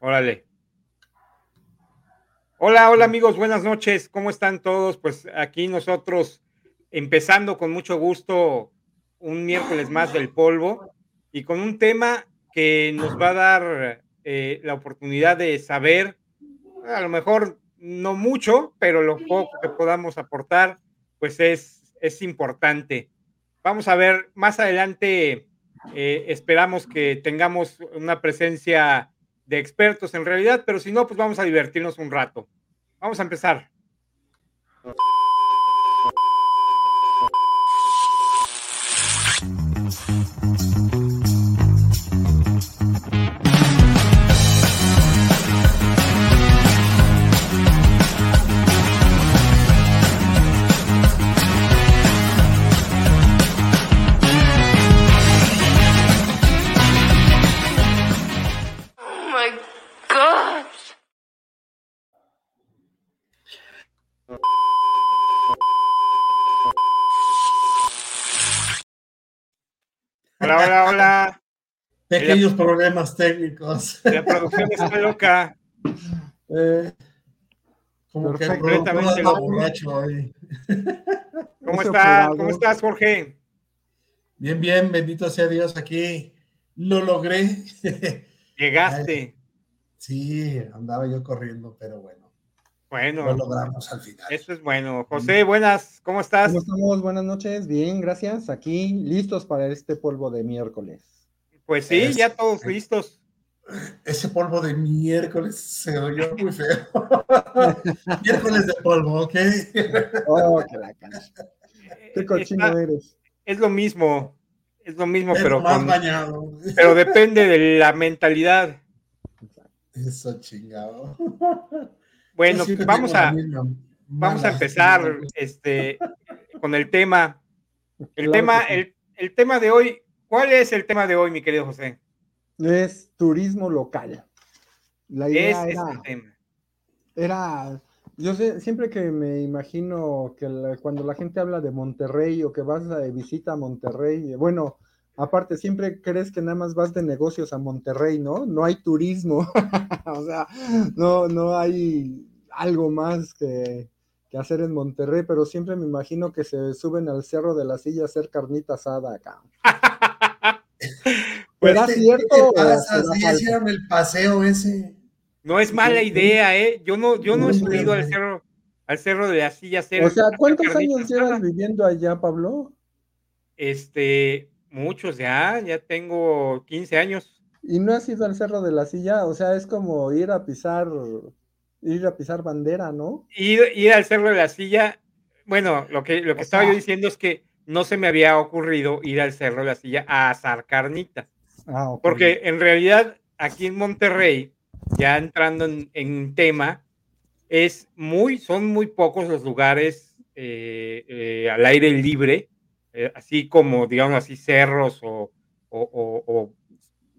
Órale. Hola, hola amigos, buenas noches. ¿Cómo están todos? Pues aquí nosotros empezando con mucho gusto un miércoles más del polvo y con un tema que nos va a dar eh, la oportunidad de saber, a lo mejor no mucho, pero lo poco que podamos aportar, pues es, es importante. Vamos a ver, más adelante eh, esperamos que tengamos una presencia de expertos en realidad, pero si no, pues vamos a divertirnos un rato. Vamos a empezar. Pequeños problemas técnicos. La producción está loca. Eh, como que el borracho hoy. ¿Cómo estás? ¿Cómo estás, Jorge? Bien, bien, bendito sea Dios, aquí lo logré. Llegaste. Sí, andaba yo corriendo, pero bueno. Bueno, lo logramos al final. Eso es bueno. José, buenas, ¿cómo estás? ¿Cómo estamos? Buenas noches, bien, gracias. Aquí listos para este polvo de miércoles. Pues sí, Es- ya todos listos. Ese polvo de miércoles se oyó muy feo. miércoles de polvo, ¿ok? Oh, que la cancha. Qué cochino Está- eres. es lo mismo, es lo mismo, Es pero, más con- bañado. pero depende de la mentalidad. Eso chingado. Bueno, vamos a, vamos a empezar este, con el tema. El Claro tema, sí. el, el tema de hoy, ¿cuál es el tema de hoy, mi querido José? Es turismo local. La Es, idea es era, el tema. era- yo sé, siempre que me imagino que la- cuando la gente habla de Monterrey o que vas de visita a Monterrey, bueno, aparte siempre crees que nada más vas de negocios a Monterrey, ¿no? No hay turismo, o sea, no, no hay algo más que, que hacer en Monterrey, pero siempre me imagino que se suben al Cerro de la Silla a hacer carnita asada acá. Pues, ¿Será ¿Qué- cierto ¿Qué o te pasa? falso? hicieron el paseo ese. No es mala idea, ¿eh? Yo no, yo no he subido al cerro, al cerro de la silla a hacer- O sea, ¿cuántos años llevas viviendo allá, Pablo? Este, muchos ya, ya tengo 15 años. ¿Y no has ido al Cerro de la Silla? O sea, es como ir a pisar, ir a pisar bandera, ¿no? Ir, ir al cerro de la silla, bueno, lo que, lo que O estaba yo diciendo es que no se me había ocurrido ir al cerro de la silla a asar carnitas. Ah. Porque en realidad aquí en Monterrey, ya entrando en, en tema, es muy, son muy pocos los lugares eh, eh, al aire libre, eh, así como, digamos así, cerros o, o- o- o,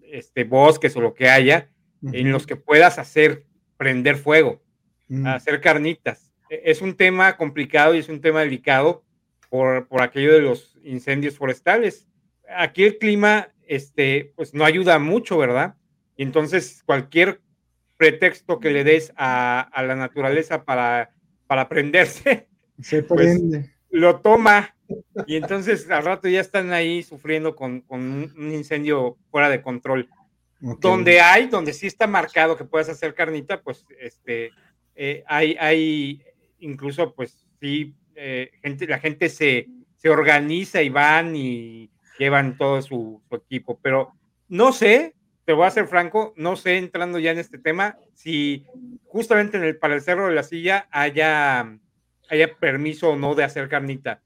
este, bosques o lo que haya, en los que puedas hacer prender fuego, Mm. hacer carnitas. E- Es un tema complicado y es un tema delicado por, por aquello de los incendios forestales. Aquí el clima, este, pues no ayuda mucho, ¿verdad? Y entonces cualquier pretexto que le des a, a la naturaleza para, para prenderse, Se pues, prende. lo toma y entonces al rato ya están ahí sufriendo con, con un un incendio fuera de control Donde hay, donde sí está marcado que puedes hacer carnita, pues este, eh, hay, hay incluso, pues sí, eh, gente, la gente se, se organiza y van y llevan todo su, su equipo, pero no sé, te voy a ser franco, no sé, entrando ya en este tema, si justamente en el, para el Cerro de la Silla haya, haya permiso o no de hacer carnita.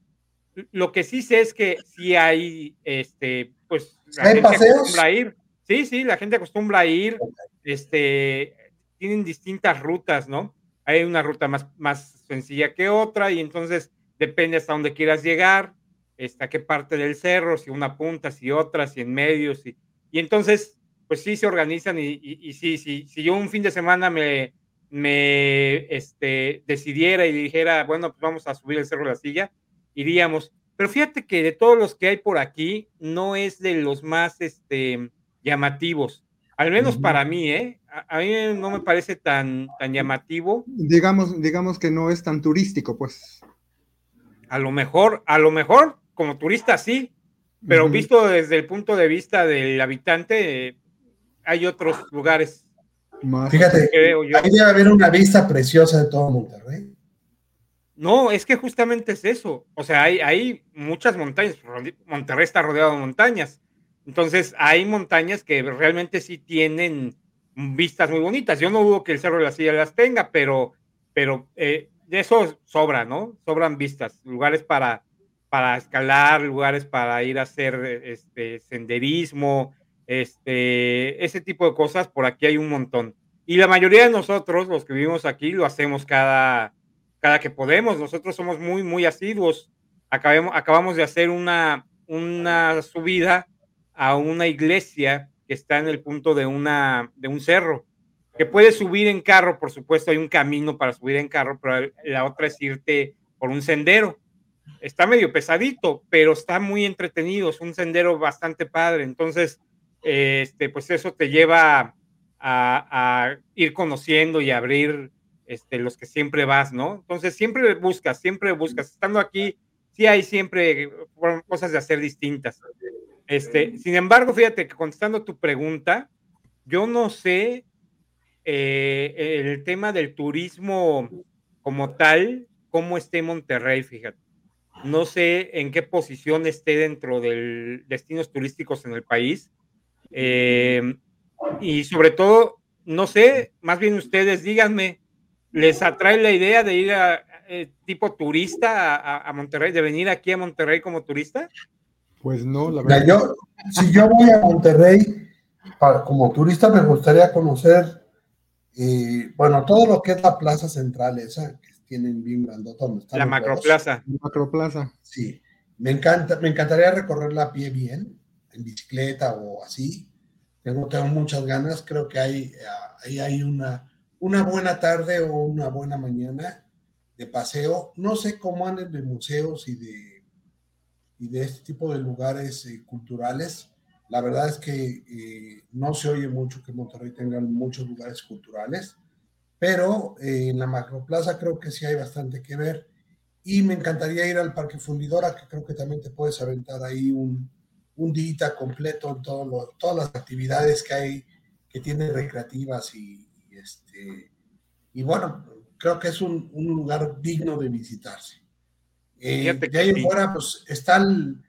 Lo que sí sé es que sí hay, este, pues, la ¿Hay gente paseos? a ir. Sí, sí, la gente acostumbra a ir, este, tienen distintas rutas, ¿no? Hay una ruta más, más sencilla que otra y entonces depende hasta dónde quieras llegar, hasta qué parte del cerro, si una punta, si otra, si en medio. Y entonces, pues sí se organizan y sí, sí, si yo un fin de semana me, me este, decidiera y dijera, bueno, pues vamos a subir el Cerro de la Silla, iríamos. Pero fíjate que de todos los que hay por aquí, no es de los más este, llamativos. Al menos para mí, ¿eh? A, mí no me parece tan, tan llamativo. Digamos, digamos que no es tan turístico, pues. A lo mejor, a lo mejor, como turista sí, pero visto desde el punto de vista del habitante, hay otros lugares. Fíjate, ahí debe haber una vista preciosa de todo Monterrey. No, es que justamente es eso. O sea, hay, hay muchas montañas. Monterrey está rodeado de montañas. Entonces, hay montañas que realmente sí tienen vistas muy bonitas. Yo no dudo que el Cerro de la Silla las tenga, pero, pero eh, de eso sobra, ¿no? Sobran vistas, lugares para, para escalar, lugares para ir a hacer este, senderismo, este, ese tipo de cosas, por aquí hay un montón. Y la mayoría de nosotros, los que vivimos aquí, lo hacemos cada, cada que podemos. Nosotros somos muy, muy asiduos. Acabemos, acabamos de hacer una, una subida a una iglesia que está en el punto de, una, de un cerro, que puedes subir en carro, por supuesto, hay un camino para subir en carro, pero la otra es irte por un sendero. Está medio pesadito, pero está muy entretenido, es un sendero bastante padre. Entonces, este, pues eso te lleva a, ir conociendo y abrir este, los que siempre vas, ¿no? Entonces, siempre buscas, siempre buscas. Estando aquí, sí hay siempre cosas de hacer distintas. Este, sin embargo, fíjate que contestando tu pregunta, yo no sé eh, el tema del turismo como tal, cómo esté Monterrey, fíjate. No sé en qué posición esté dentro de destinos turísticos en el país. Eh, y sobre todo, no sé, más bien ustedes díganme, ¿les atrae la idea de ir a, eh, tipo turista a, a, Monterrey, de venir aquí a Monterrey como turista? Pues no, la verdad. Yo, si yo voy a Monterrey como turista, me gustaría conocer, eh, bueno, todo lo que es la plaza central esa, que tienen bien grandota. la macroplaza. La macroplaza. Sí, me encanta, me encantaría recorrerla a pie bien, en bicicleta o así. Tengo, tengo muchas ganas, creo que hay, ahí hay una, una buena tarde o una buena mañana de paseo. No sé cómo anden de museos y de y de este tipo de lugares eh, culturales. La verdad es que eh, no se oye mucho que Monterrey tenga muchos lugares culturales, pero eh, en la macroplaza creo que sí hay bastante que ver. Y me encantaría ir al Parque Fundidora, que creo que también te puedes aventar ahí un, un día completo en todo todas las actividades que hay, que tiene recreativas y, este, y bueno, creo que es un, un lugar digno de visitarse. Eh, de ahí fuera, pues está el,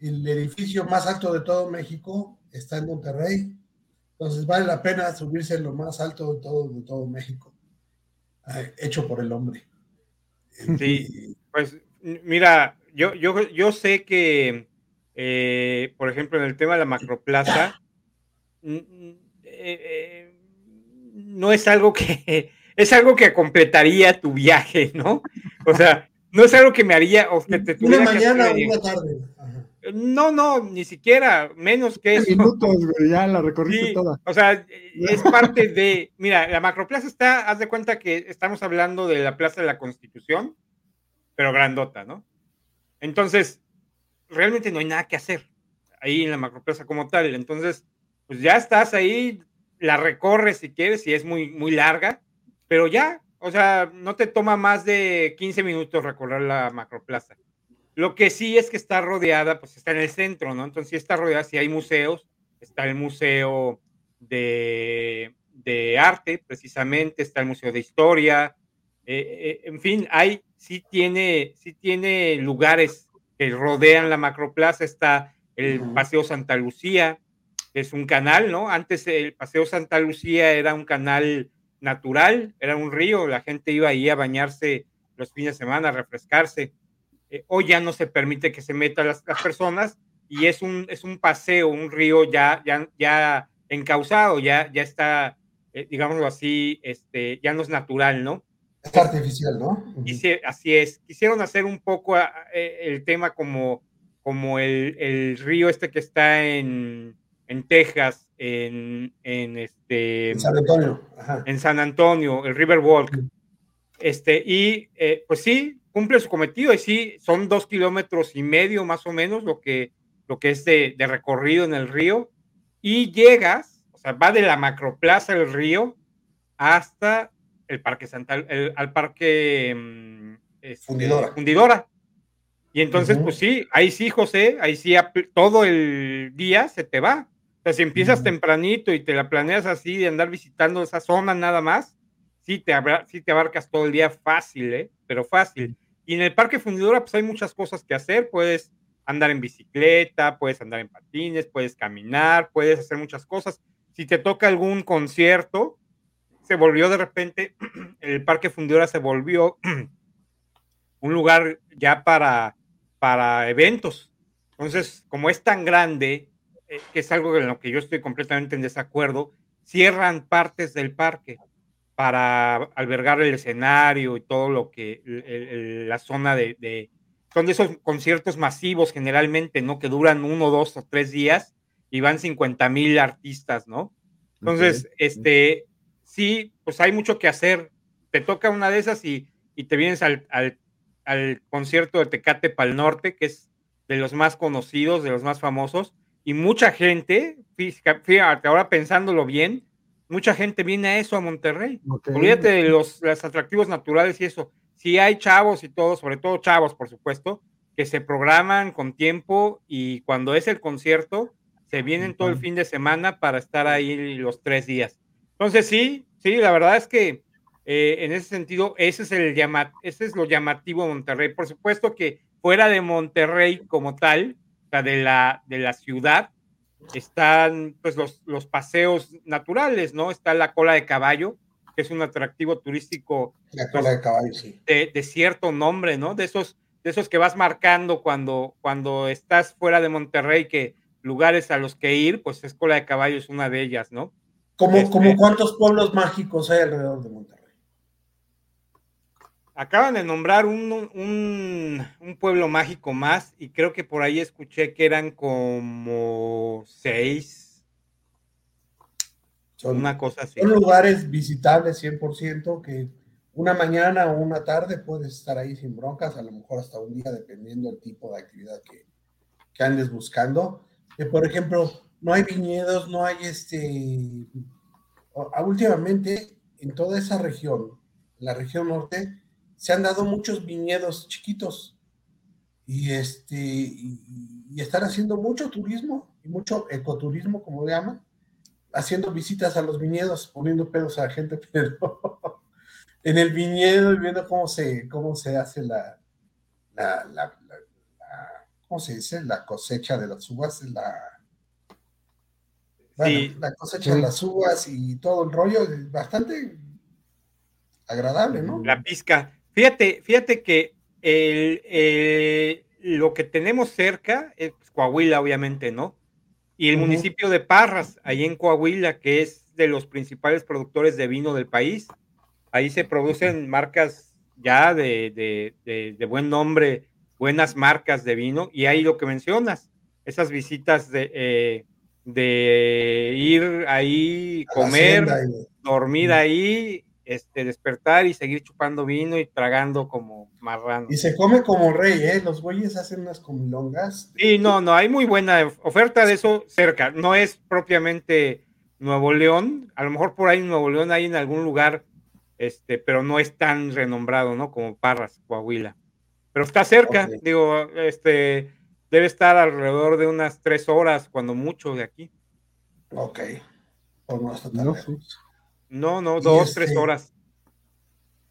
edificio más alto de todo México, está en Monterrey. Entonces vale la pena subirse en lo más alto de todo, de todo México, eh, hecho por el hombre. Sí, pues mira, yo, yo, yo sé que, eh, por ejemplo, en el tema de la macroplaza, no es algo que es algo que completaría tu viaje, ¿no? O sea, no es algo que me haría o que te tuviera Una mañana o una tarde. No, no, ni siquiera, menos que eso. minutos, ya la recorriste toda. O sea, es parte de. Mira, la macroplaza está, haz de cuenta que estamos hablando de la Plaza de la Constitución, pero grandota, ¿no? Entonces, realmente no hay nada que hacer ahí en la macroplaza como tal. Entonces, pues ya estás ahí, la recorres si quieres, y es muy, muy larga, pero ya, o sea, no te toma más de 15 minutos recorrer la macroplaza. Lo que sí es que está rodeada, pues está en el centro, ¿no? Entonces sí está rodeada, sí hay museos, está el Museo de, Arte, precisamente, está el Museo de Historia, eh, eh, en fin, hay, sí tiene, sí tiene lugares que rodean la macroplaza, está el Paseo Santa Lucía, que es un canal, ¿no? Antes el Paseo Santa Lucía era un canal natural, era un río, la gente iba ahí a bañarse los fines de semana, a refrescarse. Eh, hoy ya no se permite que se metan las, personas y es un, es un paseo, un río ya, ya, ya encauzado, ya, ya está, eh, digámoslo así, este, ya no es natural, ¿no? Es artificial, ¿no? así es. Quisieron hacer un poco eh, el tema como, como el, el río este que está en, en Texas, en, en este... San Antonio. En San Antonio, el Riverwalk. Este, y eh, pues sí, cumple su cometido y sí, son dos kilómetros y medio más o menos lo que, lo que es de, recorrido en el río y llegas, sea, va de la macroplaza del río hasta el Parque Santa, al Parque mm, este, fundidora. fundidora. Y entonces, pues sí, ahí sí, José, ahí sí todo el día se te va. Sea, si empiezas tempranito y te la planeas así de andar visitando esa zona nada más, sí te, sí te abarcas todo el día fácil, ¿eh? Pero fácil. Y en el Parque Fundidora, pues hay muchas cosas que hacer. Puedes andar en bicicleta, puedes andar en patines, puedes caminar, puedes hacer muchas cosas. Si te toca algún concierto, se volvió de repente, el Parque Fundidora se volvió un lugar ya para, para eventos. Entonces, como es tan grande, eh, que es algo en lo que yo estoy completamente en desacuerdo, cierran partes del parque para albergar el escenario y todo lo que, la zona de, son de esos conciertos masivos generalmente, ¿no? Que duran uno, dos o tres días y van 50 mil artistas, ¿no? Entonces, este, sí, pues hay mucho que hacer. Te toca una de esas y, y te vienes al, al, al, concierto de Tecate Pal Norte, que es de los más conocidos, de los más famosos, y mucha gente, fíjate, ahora pensándolo bien, mucha gente viene a eso a Monterrey. Olvídate de los, los, atractivos naturales y eso. Sí hay chavos y todo, sobre todo chavos, por supuesto, que se programan con tiempo y cuando es el concierto, se vienen todo el fin de semana para estar ahí los tres días. Entonces sí, sí, la verdad es que eh, en ese sentido, ese es, el llama, ese es lo llamativo de Monterrey. Por supuesto que fuera de Monterrey como tal, sea, de la, de la ciudad, están pues los, los paseos naturales, ¿no? Está la cola de caballo, que es un atractivo turístico. La cola de caballo, sí. De, cierto nombre, ¿no? De esos, de esos que vas marcando cuando, cuando estás fuera de Monterrey, que lugares a los que ir, pues es cola de caballo es una de ellas, ¿no? ¿Como, este cuántos pueblos mágicos hay alrededor de Monterrey? Acaban de nombrar un, un, pueblo mágico más y creo que por ahí escuché que eran como seis. Son, una cosa así. Son lugares visitables 100% que una mañana o una tarde puedes estar ahí sin broncas, a lo mejor hasta un día, dependiendo del tipo de actividad que, que andes buscando. Que, por ejemplo, no hay viñedos, no hay este... Últimamente, en toda esa región, la región norte, se han dado muchos viñedos chiquitos y, este, y, están haciendo mucho turismo y mucho ecoturismo, como le llaman, haciendo visitas a los viñedos, poniendo pedos a la gente, pero en el viñedo y viendo cómo se, cómo se hace la, la, ¿cómo se dice? La cosecha de las uvas, la, la cosecha de las uvas y todo el rollo es bastante agradable, ¿no? La pizca. Fíjate, fíjate que el, lo que tenemos cerca es Coahuila, obviamente, ¿no? Y el municipio de Parras, ahí en Coahuila, que es de los principales productores de vino del país. Ahí se producen marcas ya de, buen nombre, buenas marcas de vino, y ahí lo que mencionas, esas visitas de, eh, de ir ahí, comer, dormir ahí este, despertar y seguir chupando vino y tragando como marrano. Y se come como rey, ¿eh? Los güeyes hacen unas comilongas. Sí, no, no, hay muy buena oferta de eso cerca. No es propiamente Nuevo León, a lo mejor por ahí en Nuevo León hay en algún lugar, este, pero no es tan renombrado, ¿no? Como Parras, Coahuila. Pero está cerca, digo, este, debe estar alrededor de unas tres horas, cuando mucho, de aquí. Ok. O no está tan no, no, dos, tres este, horas.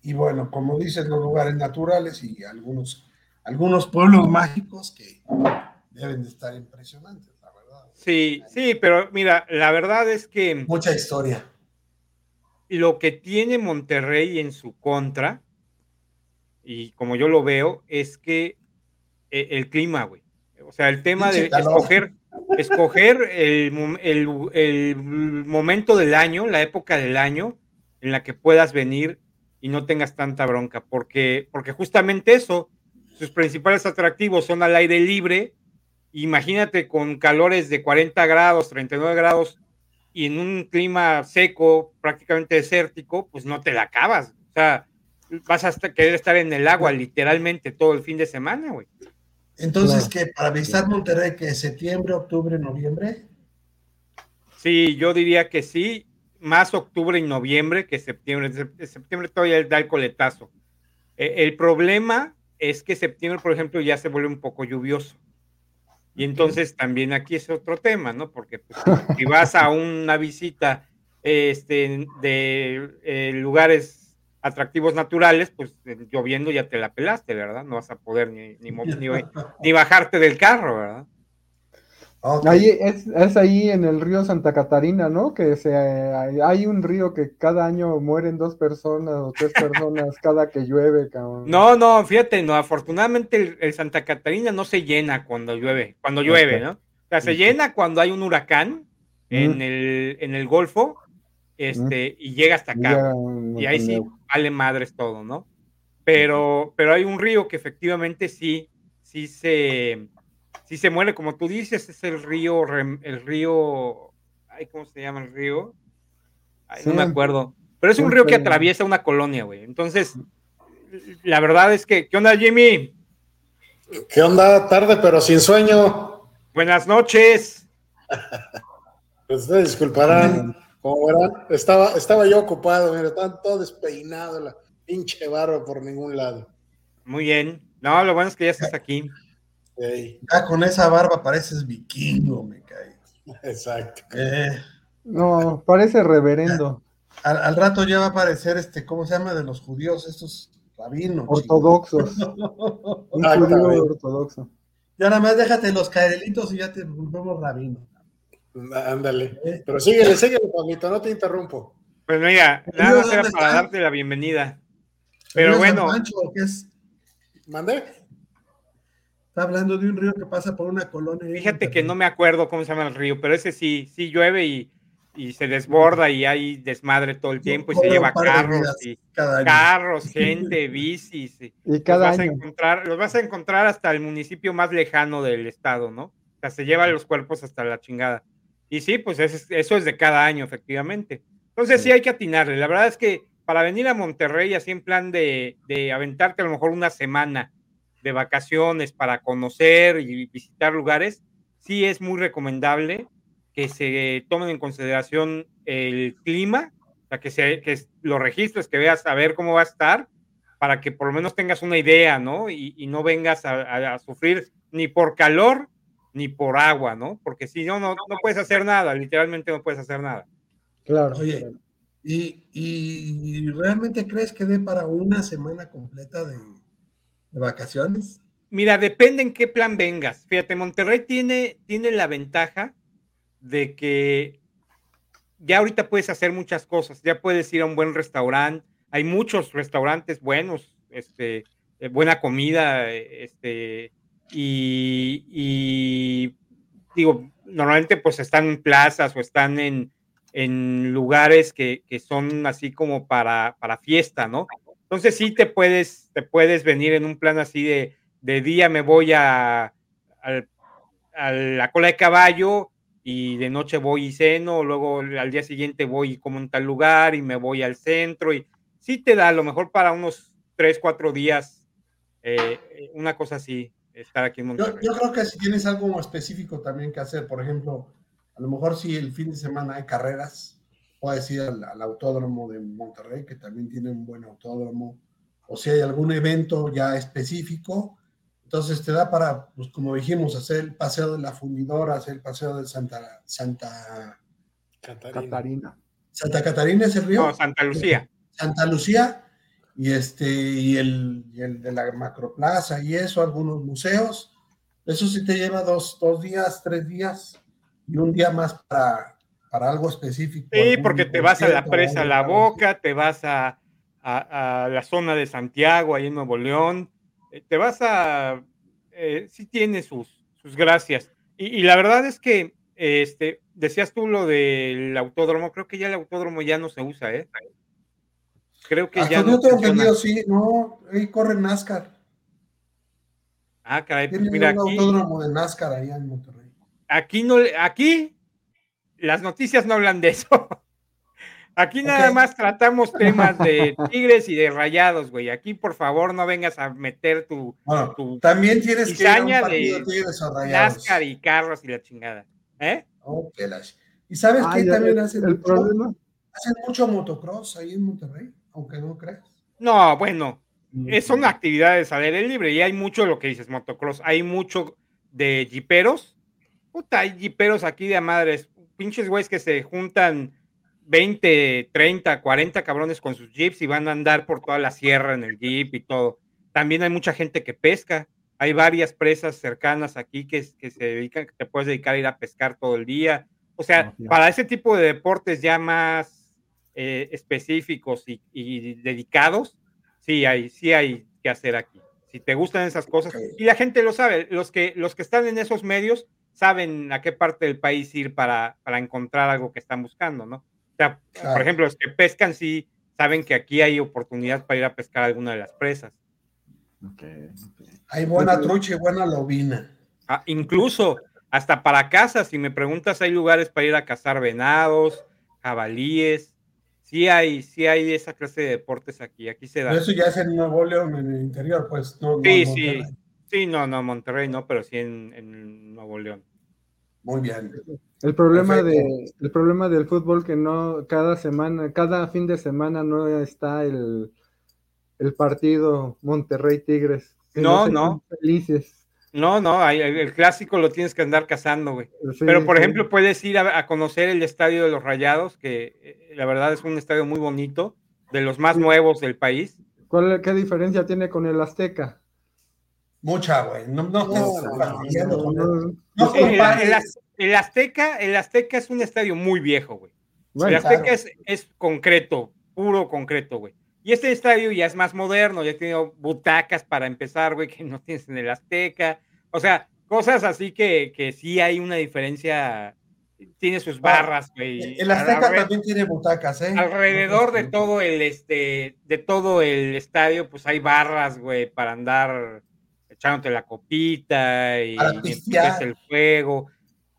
Y bueno, como dices, los lugares naturales y algunos, algunos pueblos mágicos que deben de estar impresionantes, la verdad. Sí, sí, pero mira, la verdad es que... Mucha historia. Lo que tiene Monterrey en su contra, y como yo lo veo, es que eh, el clima, güey. O sea, el tema de escoger, escoger el, momento del año, la época del año en la que puedas venir y no tengas tanta bronca, porque, porque justamente eso, sus principales atractivos son al aire libre. Imagínate con calores de 40 grados, 39 grados y en un clima seco, prácticamente desértico, pues no te la acabas. O sea, vas a querer estar en el agua literalmente todo el fin de semana, güey. Entonces, que para visitar Monterrey, que septiembre, octubre, noviembre. Sí, yo diría que sí, más octubre y noviembre que septiembre. Septiembre todavía da el coletazo. E, el problema es que septiembre, por ejemplo, ya se vuelve un poco lluvioso. Y entonces también aquí es otro tema, ¿no? Porque pues, si vas a una visita este, de eh, lugares atractivos naturales, pues lloviendo ya te la pelaste, ¿verdad? No vas a poder ni, ni, ni bajarte del carro, ¿verdad? Ahí es, es, ahí en el río Santa Catarina, ¿no? Que se, hay un río que cada año mueren dos personas o tres personas cada que llueve, cabrón. No, no, fíjate, no, afortunadamente el, Santa Catarina no se llena cuando llueve, cuando llueve, ¿no? O sea, se llena cuando hay un huracán en, el, en el Golfo, este, y llega hasta acá. y ahí sí vale madres todo, ¿no? Pero, pero hay un río que efectivamente sí, sí se si se muere, como tú dices, es el río, el río, ay, ¿cómo se llama el río? Ay, no me acuerdo. Pero es un río que atraviesa una colonia, güey. Entonces, la verdad es que, ¿qué onda, Jimmy? ¿Qué onda? Tarde, pero sin sueño. Buenas noches. pues ustedes disculparán, como verán, estaba, estaba yo ocupado, mira, estaba todo despeinado, la pinche barba por ningún lado. Muy bien. No, lo bueno es que ya estás aquí. Ya con esa barba pareces vikingo, me cae. Exacto. Eh. no, parece reverendo. Al, rato ya va a aparecer este, ¿cómo se llama? De los judíos, estos rabinos. Ortodoxos. Un judío ortodoxo. Ya nada más déjate los caerelitos y ya te volvemos rabino. Ándale. Eh. Pero síguele, síguele, Pablito, no te interrumpo. Pues mira, nada más era para darte la bienvenida. Pero bueno. ¿qué es? ¿Mande? Está hablando de un río que pasa por una colonia. Fíjate que no me acuerdo cómo se llama el río, pero ese sí, sí llueve y, y se desborda y hay desmadre todo el tiempo y se lleva carros y carros, gente, bicis. Y, cada los vas año. A encontrar, los vas a encontrar hasta el municipio más lejano del estado, ¿no? O sea, se llevan los cuerpos hasta la chingada. Y sí, pues eso es de cada año, efectivamente. Entonces sí. hay que atinarle. La verdad es que para venir a Monterrey así en plan de, de aventarte a lo mejor una semana de vacaciones para conocer y visitar lugares, sí es muy recomendable que se tomen en consideración el clima, o sea, que, se, que lo registres, que veas a ver cómo va a estar, para que por lo menos tengas una idea, ¿no? Y, y no vengas a, a, sufrir ni por calor ni por agua, ¿no? Porque si no, no, no puedes hacer nada, literalmente no puedes hacer nada. Claro. Oye, ¿y, y realmente crees que dé para una semana completa de, de vacaciones? Mira, depende en qué plan vengas. Fíjate, Monterrey tiene, tiene la ventaja de que ya ahorita puedes hacer muchas cosas. Ya puedes ir a un buen restaurante. Hay muchos restaurantes buenos, este, buena comida, este, y, digo, normalmente pues están en plazas o están en, en lugares que, que, son así como para, para fiesta, ¿no? Entonces sí te puedes, te puedes venir en un plan así de, de día me voy a, a, a, la cola de caballo y de noche voy y ceno, luego al día siguiente voy como en tal lugar y me voy al centro y sí te da a lo mejor para unos tres, cuatro días, eh, una cosa así, estar aquí en Monterrey. Yo, yo, creo que si tienes algo específico también que hacer, por ejemplo, a lo mejor si el fin de semana hay carreras, puedes ir al, al, autódromo de Monterrey, que también tiene un buen autódromo, o si hay algún evento ya específico, entonces te da para, pues como dijimos, hacer el paseo de la fundidora, hacer el paseo de Santa, Santa Catarina. Catarina. Santa Catarina es el río. No, Santa Lucía. Santa Lucía, y este, y el, y el de la Macroplaza y eso, algunos museos. Eso sí te lleva dos, dos días, tres días y un día más para, para algo específico. Sí, porque te vas a la presa La Boca, te vas a, a, a, la zona de Santiago, ahí en Nuevo León, eh, te vas a... Eh, sí tiene sus, sus gracias. Y, y, la verdad es que, este, decías tú lo del autódromo, creo que ya el autódromo ya no se usa, ¿eh? Creo que Hasta ya no. tengo entendido, sí, no, ahí corre NASCAR. Ah, caray, pues mira un aquí... autódromo de NASCAR allá en Monterrey. Aquí no, aquí las noticias no hablan de eso. Aquí nada más tratamos temas de tigres y de rayados, güey. Aquí, por favor, no vengas a meter tu, bueno, tu también tienes que ir a un de tigres o rayados. NASCAR y carros y la chingada. ¿Eh? Okay, las... ¿Y sabes Ah, qué también hacen? El mucho? problema. Hacen mucho motocross ahí en Monterrey, aunque no creas. No, bueno, eh, son actividades al aire libre y hay mucho de lo que dices, motocross. Hay mucho de jiperos. Puta, hay jiperos aquí de madres. Pinches güeyes que se juntan 20, 30, 40 cabrones con sus jeeps y van a andar por toda la sierra en el jeep y todo. También hay mucha gente que pesca. Hay varias presas cercanas aquí que, que se dedican, que te puedes dedicar a ir a pescar todo el día. O sea, para ese tipo de deportes ya más eh, específicos y, y dedicados, sí hay, sí hay que hacer aquí. Si te gustan esas cosas, y la gente lo sabe, los que, los que están en esos medios saben a qué parte del país ir para, para encontrar algo que están buscando, ¿no? O sea, Claro. por ejemplo, los que pescan sí saben que aquí hay oportunidad para ir a pescar alguna de las presas. Hay buena trucha y buena lobina. Ah, incluso hasta para casas, si me preguntas, hay lugares para ir a cazar venados, jabalíes. Sí hay, sí hay esa clase de deportes aquí, aquí se da. Pero eso ya es en Nuevo León, en el interior, pues no. Sí, sí, sí, no, no, Monterrey no, pero sí en, en Nuevo León. Muy bien. El problema de el problema del fútbol que no cada semana, cada fin de semana no está el, el partido Monterrey Tigres. No, no. Felices. No, no, el, el clásico lo tienes que andar cazando, güey. Sí, Pero, por sí. ejemplo, puedes ir a, a conocer el estadio de los Rayados, que eh, la verdad es un estadio muy bonito, de los más nuevos del país. ¿Cuál, ¿qué diferencia tiene con el Azteca? Mucha, güey. No, no, el, Azteca, el Azteca es un estadio muy viejo, güey. El Azteca claro. es, es concreto, puro concreto, güey. Y este estadio ya es más moderno, ya tiene butacas para empezar, güey, que no tienes en el Azteca. O sea, cosas así que, que sí hay una diferencia. Tiene sus barras, güey. El Azteca también tiene butacas, ¿eh? Alrededor de todo el este, de todo el estadio, pues hay barras, güey, para andar echándote la copita y, y el juego.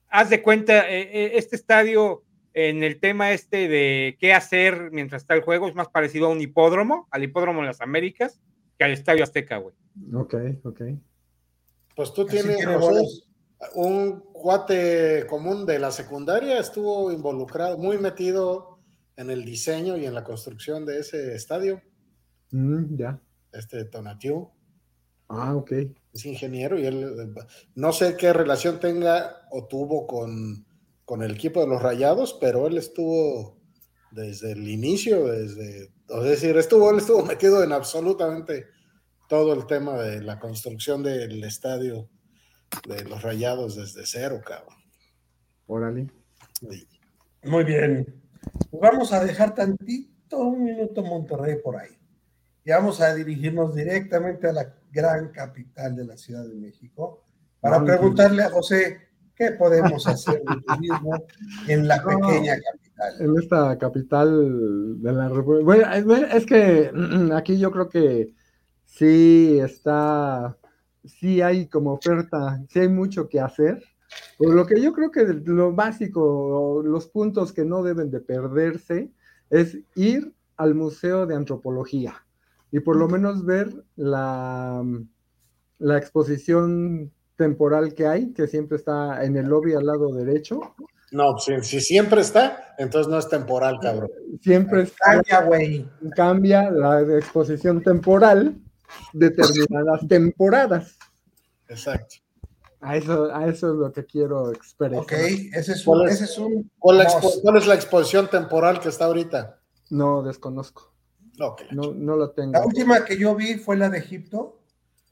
Haz de cuenta, eh, eh, este estadio, en el tema este de qué hacer mientras está el juego, es más parecido a un hipódromo, al hipódromo de las Américas, que al estadio Azteca, güey. ok, ok. Pues tú Así tienes José, un cuate común de la secundaria, estuvo involucrado, muy metido en el diseño y en la construcción de ese estadio, Mm, ya. este Tonatiu. Ah, ok. es ingeniero y él eh, no sé qué relación tenga o tuvo con, con el equipo de los Rayados, pero él estuvo desde el inicio, desde, es decir, estuvo, él estuvo metido en absolutamente todo el tema de la construcción del estadio de los Rayados desde cero, cabrón. Órale. Y- Muy bien. Vamos a dejar tantito, un minuto Monterrey por ahí. Y vamos a dirigirnos directamente a la gran capital de la Ciudad de México para preguntarle a José qué podemos hacer de turismo en la pequeña capital. En esta capital de la República. Bueno, es- que aquí yo creo que sí está, sí hay como oferta, sí hay mucho que hacer. Por lo que yo creo que lo básico, los puntos que no deben de perderse, es ir al Museo de Antropología y por lo menos ver la, la exposición temporal que hay, que siempre está en el lobby al lado derecho. No, si, si siempre está, entonces no es temporal, cabrón. Siempre está Calla, güey. cambia la exposición temporal determinadas temporadas. Exacto. A eso, a eso es lo que quiero expresar. Ok, ese es un, ¿Cuál es? ese es un ¿Cuál, es la exposición temporal que está ahorita? No desconozco. No, no lo tengo. La última que yo vi fue la de Egipto.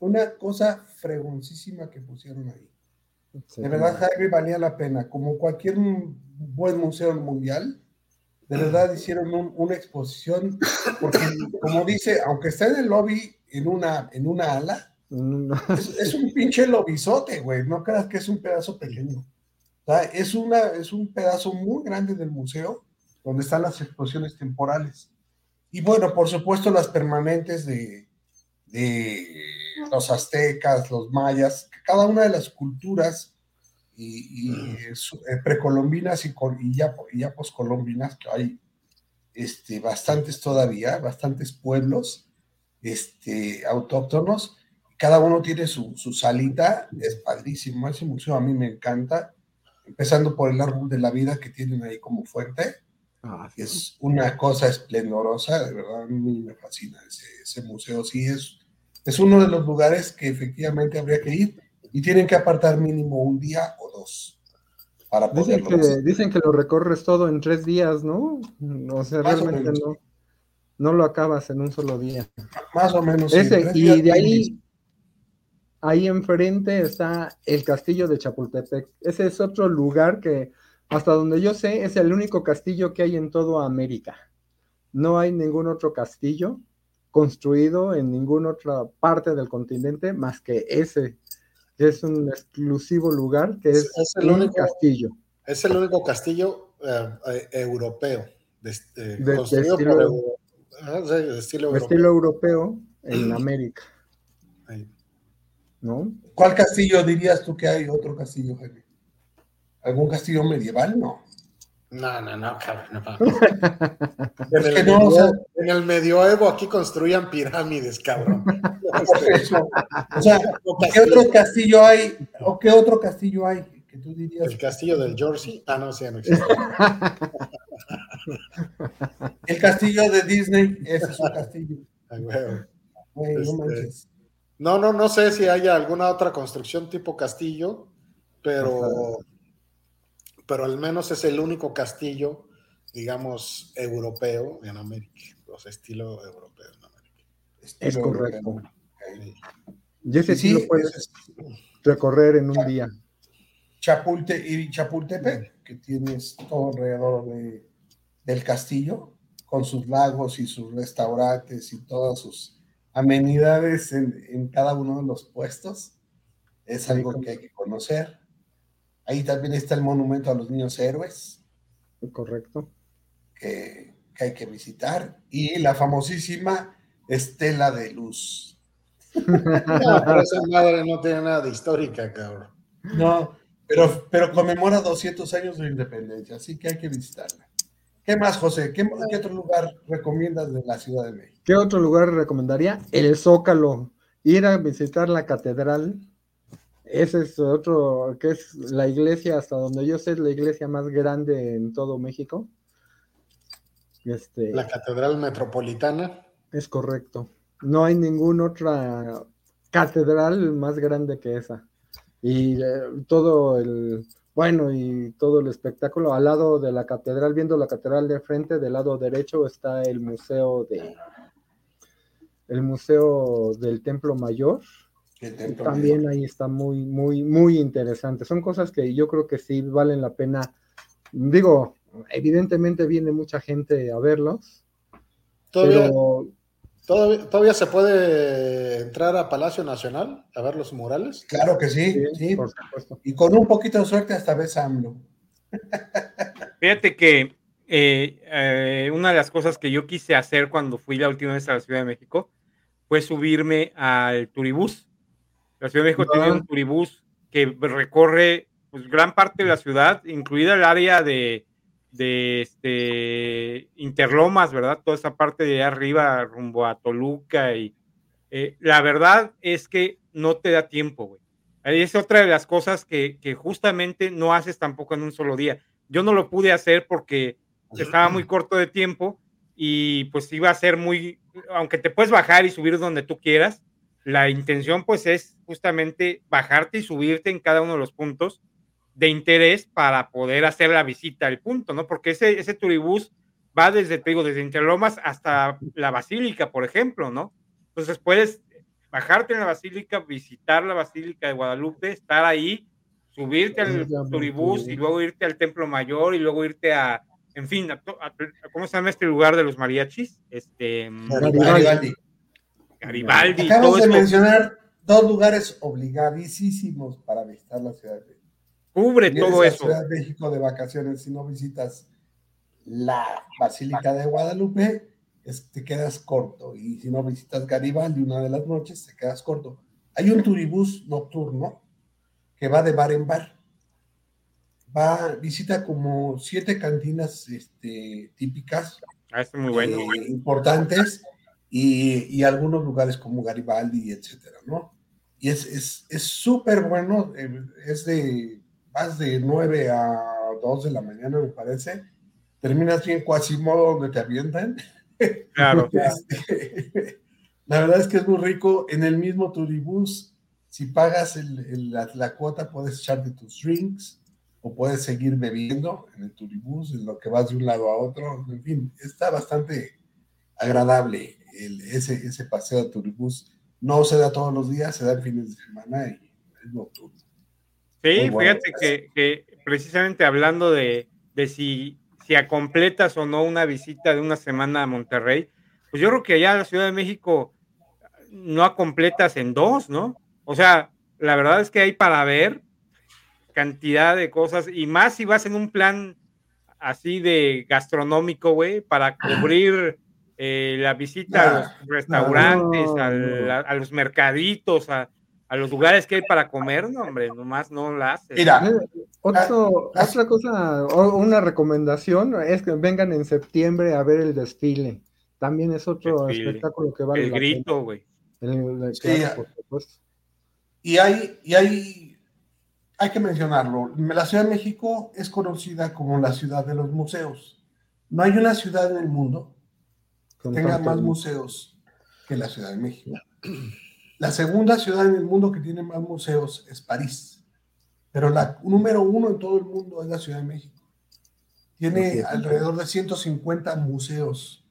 Una cosa fregoncísima que pusieron ahí. Sí. De verdad, Jaime, valía la pena. Como cualquier buen museo mundial, de verdad hicieron un- una exposición, porque como dice, aunque está en el lobby en una, en una ala, No, es, es un pinche lobizote, güey. No creas que es un pedazo pequeño. O sea, es, una, es un pedazo muy grande del museo donde están las exposiciones temporales. Y bueno, por supuesto, las permanentes de, de los aztecas, los mayas, cada una de las culturas y, y, su- eh, precolombinas y, y ya, y ya poscolombinas, que hay este, bastantes todavía, bastantes pueblos este, autóctonos cada uno tiene su, su salita, es padrísimo, ese museo a mí me encanta, empezando por el árbol de la vida que tienen ahí como fuerte. Ah, que es una cosa esplendorosa, de verdad, a mí me fascina ese, ese museo. Sí, es, es uno de los lugares que efectivamente habría que ir y tienen que apartar mínimo un día o dos para Dicen que, hacer. dicen que lo recorres todo en tres días, ¿no? O sea, Más realmente no, no lo acabas en un solo día. Más o menos. Ese, y de ahí, ahí enfrente está el castillo de Chapultepec. Ese es otro lugar que, hasta donde yo sé, es el único castillo que hay en toda América. No hay ningún otro castillo construido en ninguna otra parte del continente más que ese, que es un exclusivo lugar que es, el un único- castillo. Es el único castillo eh, eh, europeo, de, este, De- de construido estilo- por eu- ah, de estilo de europeo. estilo europeo en América, Ahí. ¿no? ¿Cuál castillo dirías tú que hay otro castillo, Jaime? ¿Algún castillo medieval? No. No, no, no, cabrón. no. En, el que no, o sea- medioevo, en el medioevo aquí construían pirámides, cabrón. Eso. O sea, ¿qué otro castillo hay? ¿O qué otro castillo hay que tú dirías? El castillo del Jersey. Ah, no, sí, no existe. El castillo de Disney, ese es un castillo. Ay, no Este, manches. No, no, no sé si haya alguna otra construcción tipo castillo, pero, pero al menos es el único castillo, digamos, europeo en América, o sea, estilo europeo en América. Es Estilo correcto. europeo. Sí. Y ese sí, Sí, lo puedes es recorrer en un día. Chapulte y Chapultepec, que tienes todo alrededor de, del castillo, con sus lagos y sus restaurantes y todas sus amenidades en, en cada uno de los puestos. Es algo que hay que conocer. Ahí también está el monumento a los niños héroes, Correcto. que, que hay que visitar, y la famosísima Estela de Luz. No, pero esa madre no tiene nada de histórica, cabrón. No, pero, pero conmemora 200 años de independencia, así que hay que visitarla. ¿Qué más, José? ¿Qué, qué otro lugar recomiendas de la Ciudad de México? ¿Qué otro lugar recomendaría? El Zócalo. Ir a visitar la catedral. Ese es otro, que es la iglesia, hasta donde yo sé, es la iglesia más grande en todo México. Este, La Catedral Metropolitana. es correcto. No hay ninguna otra catedral más grande que esa. Y eh, todo el, bueno, y todo el espectáculo al lado de la catedral, viendo la catedral de frente, del lado derecho está el museo de, el museo del Templo Mayor. También ahí está muy, muy, muy interesante. Son cosas que yo creo que sí valen la pena. Digo, evidentemente viene mucha gente a verlos, Todavía, pero todavía, todavía se puede entrar a Palacio Nacional a ver los murales. Claro que sí, sí, sí. por supuesto. Y con un poquito de suerte hasta ves AMLO. Fíjate que eh, eh, una de las cosas que yo quise hacer cuando fui la última vez a la Ciudad de México fue subirme al turibús. La Ciudad de México Ah. tiene un turibús que recorre pues, gran parte de la ciudad, incluida el área de, de este, Interlomas, ¿verdad? Toda esa parte de arriba rumbo a Toluca. Y eh, la verdad es que no te da tiempo, güey. Es otra de las cosas que, que justamente no haces tampoco en un solo día. Yo no lo pude hacer porque estaba muy corto de tiempo y pues iba a ser muy, aunque te puedes bajar y subir donde tú quieras, la intención pues es justamente bajarte y subirte en cada uno de los puntos de interés para poder hacer la visita al punto, ¿no? Porque ese, ese turibús va desde, te digo, desde Interlomas hasta la Basílica, por ejemplo, ¿no? Entonces puedes bajarte en la Basílica, visitar la Basílica de Guadalupe, estar ahí, subirte al turibús y luego irte al Templo Mayor y luego irte a, en fin, a to- a- a- ¿cómo se llama este lugar de los mariachis? Este, Garibaldi. Garibaldi. Acabamos todo de mencionar dos lugares obligadísimos para visitar la Ciudad de México. cubre Vienes todo a eso. Ciudad de México de vacaciones si no visitas la Basílica de Guadalupe, es- te quedas corto. Y si no visitas Garibaldi una de las noches, te quedas corto. Hay un turibús nocturno que va de bar en bar. Va, visita como siete cantinas este, típicas Ah, está muy bueno. eh, importantes y, y algunos lugares como Garibaldi, etcétera, ¿no? Y es es- es súper bueno, eh, es de vas de 9 a 2 de la mañana, me parece, terminas bien modo donde te avientan. Claro. Este, la verdad es que es muy rico. En el mismo turibús, si pagas el, el, la, la, cuota, puedes echarte tus drinks o puedes seguir bebiendo en el turibús, en lo que vas de un lado a otro. En fin, está bastante agradable el, ese, ese paseo de turibús. No se da todos los días, se da el fin de semana y es nocturno. Sí, bueno. fíjate que, que, precisamente hablando de, de si, si acompletas o no una visita de una semana a Monterrey, pues yo creo que allá en la Ciudad de México no acompletas en dos, ¿no? O sea, la verdad es que hay para ver cantidad de cosas y más si vas en un plan así de gastronómico, güey, para cubrir eh, la visita a los restaurantes, no, no. A, a, los mercaditos, a, a, los lugares que hay para comer, no, hombre, nomás no la haces. Mira, Otro, ah, otra cosa, una recomendación es que vengan en septiembre a ver el desfile. También es otro desfile. espectáculo que vale el la grito, güey. Sí, y hay, y hay, hay que mencionarlo. La Ciudad de México es conocida como la ciudad de los museos. No hay una ciudad en el mundo tenga más museos que la Ciudad de México. La segunda ciudad en el mundo que tiene más museos es París, pero la número uno en todo el mundo es la Ciudad de México. Tiene alrededor de 150 museos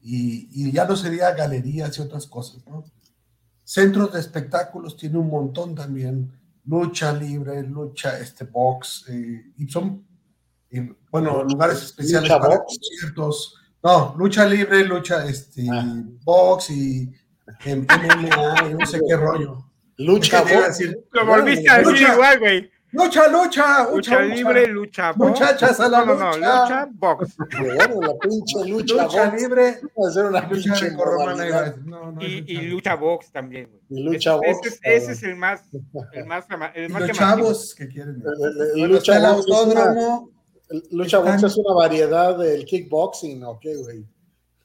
y, y ya no sería galerías y otras cosas, ¿no? Centros de espectáculos tiene un montón también, lucha libre, lucha, este, box, eh, y son, y, bueno, lugares especiales para box? conciertos. No, lucha libre, lucha, este, ah. box y MMA, y no sé qué rollo. Lucha box. Lo volviste a decir igual, güey. Lucha, lucha, lucha, lucha libre, lucha box. Muchachas a la no, lucha. No, no, lucha box. Bueno, la pinche lucha, lucha box. libre. Va a ser una lucha pinche romana. No, no, y, y, lucha box también. Güey. Y lucha ese, box. Ese, ese, es el más, el más, el más los chavos que quieren. El, el, lucha el box autódromo. Lucha están, box es una variedad del kickboxing, ¿o qué, güey?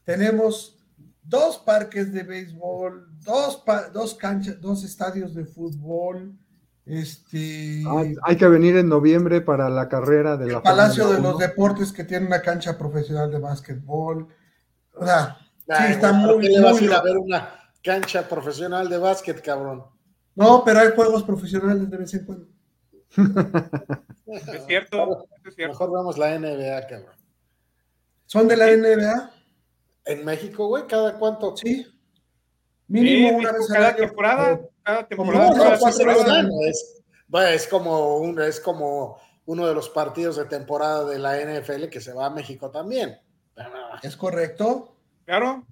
Tenemos dos parques de béisbol, dos, dos canchas, dos estadios de fútbol, este, hay que venir en noviembre para la carrera de el la Palacio de los Deportes que tiene una cancha profesional de básquetbol. O sea, sí, está muy, muy, vas a ir a ver una cancha profesional de básquet, cabrón. No, pero hay juegos profesionales de vez en cuando. Es cierto, es cierto. Mejor vamos la NBA, cabrón. ¿Son de la NBA? En México, güey, ¿cada cuánto? Sí. Mínimo sí, una vez cada al año. temporada. Cada temporada. No, no, temporada es, bueno, es, como un, es como uno de los partidos de temporada de la NFL que se va a México también. Es correcto. Claro.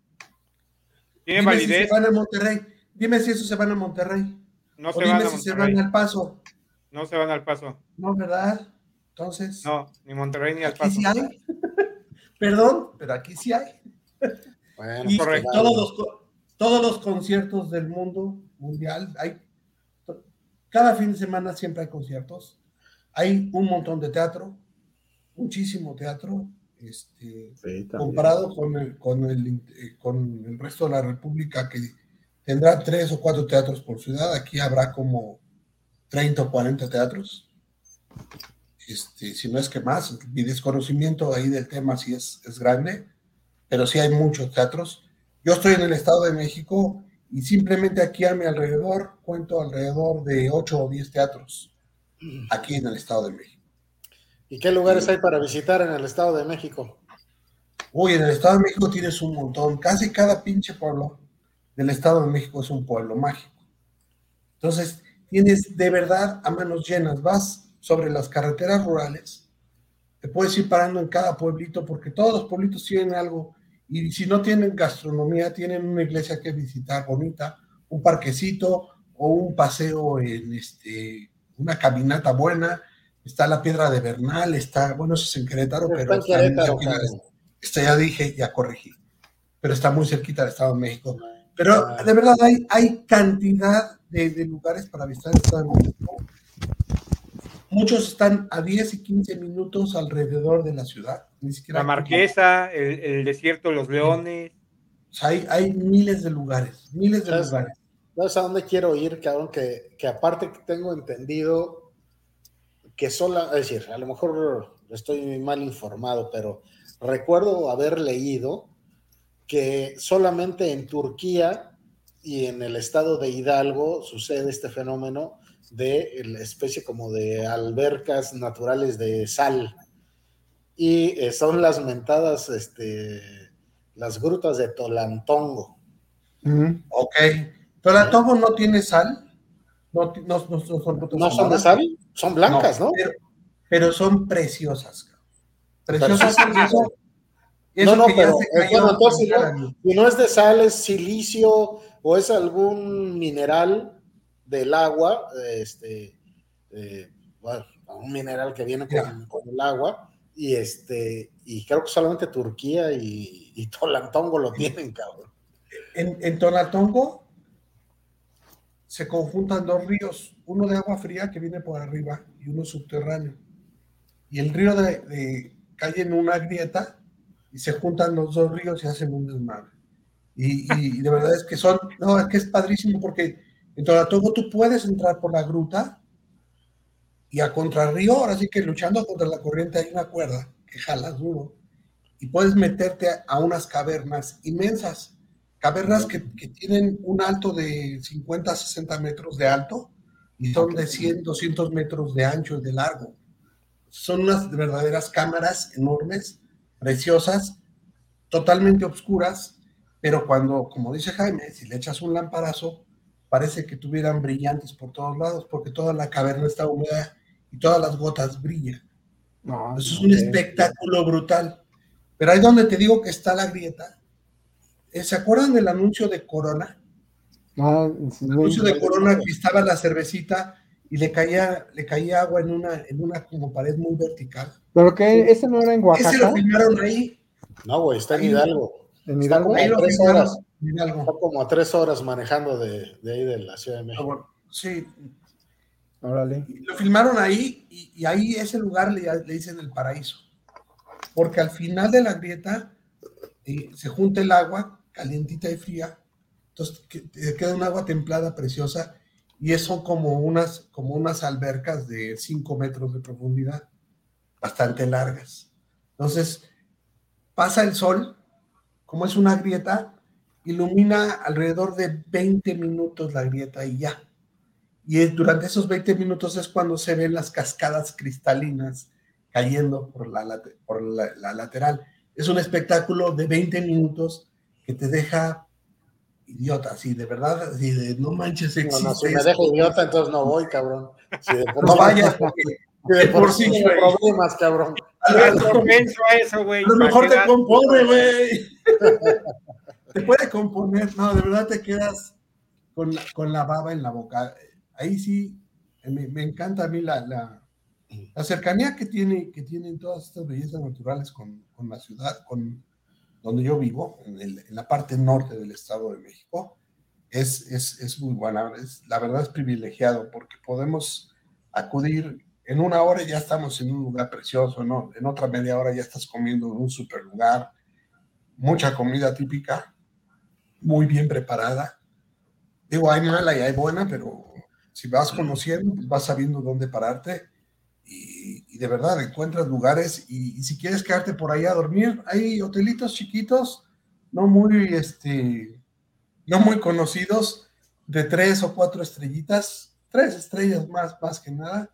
Tiene Dime validez. Si se van a Monterrey. Dime si eso se van a Monterrey. No o se dime van a si Monterrey. se van al paso. No se van al paso. No, ¿verdad? Entonces. No, ni Monterrey ni al aquí paso. sí hay. Perdón, pero aquí sí hay. Bueno, y correcto. todos los, todos los conciertos del mundo mundial, hay, cada fin de semana siempre hay conciertos, hay un montón de teatro, muchísimo teatro, este, sí, comparado con el, con, el, eh, con el resto de la República que tendrá tres o cuatro teatros por ciudad, aquí habrá como 30 o 40 teatros. Este, si no es que más, mi desconocimiento ahí del tema sí es, es grande, pero sí hay muchos teatros. Yo estoy en el Estado de México y simplemente aquí a mi alrededor cuento alrededor de 8 o 10 teatros aquí en el Estado de México. ¿Y qué lugares hay para visitar en el Estado de México? Uy, en el Estado de México tienes un montón. Casi cada pinche pueblo del Estado de México es un pueblo mágico. Entonces, tienes de verdad a manos llenas. Vas sobre las carreteras rurales, te puedes ir parando en cada pueblito porque todos los pueblitos tienen algo y si no tienen gastronomía, tienen una iglesia que visitar bonita, un parquecito o un paseo en este, una caminata buena. Está la piedra de Bernal, está, bueno, eso es en Querétaro, pero está, en Querétaro, está, está, ya dije, ya corregí, pero está muy cerquita del Estado de México. Pero ah. de verdad hay, hay cantidad de, de, lugares para visitar el Estado de México. Muchos están a 10 y 15 minutos alrededor de la ciudad. Ni siquiera la Marquesa, el, el, desierto de los Leones. O sea, hay, hay, miles de lugares, miles de ¿Sabes, lugares. ¿Sabes a dónde quiero ir, cabrón? Que, que aparte tengo entendido que sola, es decir, a lo mejor estoy mal informado, pero recuerdo haber leído que solamente en Turquía y en el estado de Hidalgo sucede este fenómeno de la especie como de albercas naturales de sal. Y eh, son las mentadas, este, las grutas de Tolantongo. Ok. ¿Tolantongo no tiene sal? No, no, no, son, ¿No son de sal, son blancas, ¿no? Pero, son preciosas. Preciosas. No, no, pero entonces, si no es de sal, es silicio o es algún mineral del agua, este, eh, bueno, un mineral que viene con, el agua, y este, y creo que solamente Turquía y, y Tolantongo lo tienen, cabrón. En, en Tolantongo se conjuntan dos ríos, uno de agua fría que viene por arriba y uno subterráneo. Y el río de, cae en una grieta y se juntan los dos ríos y hacen un desmadre. Y, y, de verdad es que son, no, es que es padrísimo porque en Tolantongo tú puedes entrar por la gruta y a contrarrío, ahora sí que luchando contra la corriente hay una cuerda que jalas duro y puedes meterte a, unas cavernas inmensas, cavernas que, tienen un alto de 50 a 60 metros de alto y son de 100, 200 metros de ancho y de largo. Son unas verdaderas cámaras enormes, preciosas, totalmente oscuras, pero cuando, como dice Jaime, si le echas un lamparazo, parece que tuvieran brillantes por todos lados, porque toda la caverna está húmeda y todas las gotas brillan. Eso es un espectáculo brutal. Pero ahí donde te digo que está la grieta, eh, ¿se acuerdan del anuncio de Corona? Ah, el anuncio de Corona que estaba la cervecita y le caía, le caía agua en una, en una como pared muy vertical. ¿Pero que ese no era en Oaxaca? Ese lo filmaron ahí. No, güey, está en Hidalgo. ¿En Hidalgo? Ahí lo horas. Está como a tres horas manejando de, ahí de la Ciudad de México. Ah, sí. Órale. Lo filmaron ahí y, ahí ese lugar le, le, dicen el paraíso. Porque al final de la grieta eh, se junta el agua calientita y fría. Entonces queda un agua templada, preciosa. Y son como unas, como unas albercas de 5 metros de profundidad, bastante largas. Entonces pasa el sol, como es una grieta, ilumina alrededor de 20 minutos la grieta y ya. Y durante esos 20 minutos es cuando se ven las cascadas cristalinas cayendo por la, por la, lateral. Es un espectáculo de 20 minutos que te deja idiota, así de verdad, así de no manches. No, si me dejo idiota, entonces no voy, cabrón. no vayas porque de por sí problemas, cabrón. A lo mejor te compone, güey. te puede componer, no, de verdad te quedas con, con la baba en la boca. Ahí sí, me, encanta a mí la, la, la, cercanía que, tiene, que tienen todas estas bellezas naturales con, con la ciudad, con donde yo vivo, en, la parte norte del Estado de México. Es, es, es muy buena, la verdad es privilegiado porque podemos acudir en una hora ya estamos en un lugar precioso, ¿no? En otra media hora ya estás comiendo en un super lugar, mucha comida típica, muy bien preparada. Digo, hay mala y hay buena, pero si vas conociendo, pues vas sabiendo dónde pararte y, de verdad encuentras lugares y, si quieres quedarte por ahí a dormir, hay hotelitos chiquitos, no muy, este, no muy conocidos, de tres o cuatro estrellitas, tres estrellas más, más que nada,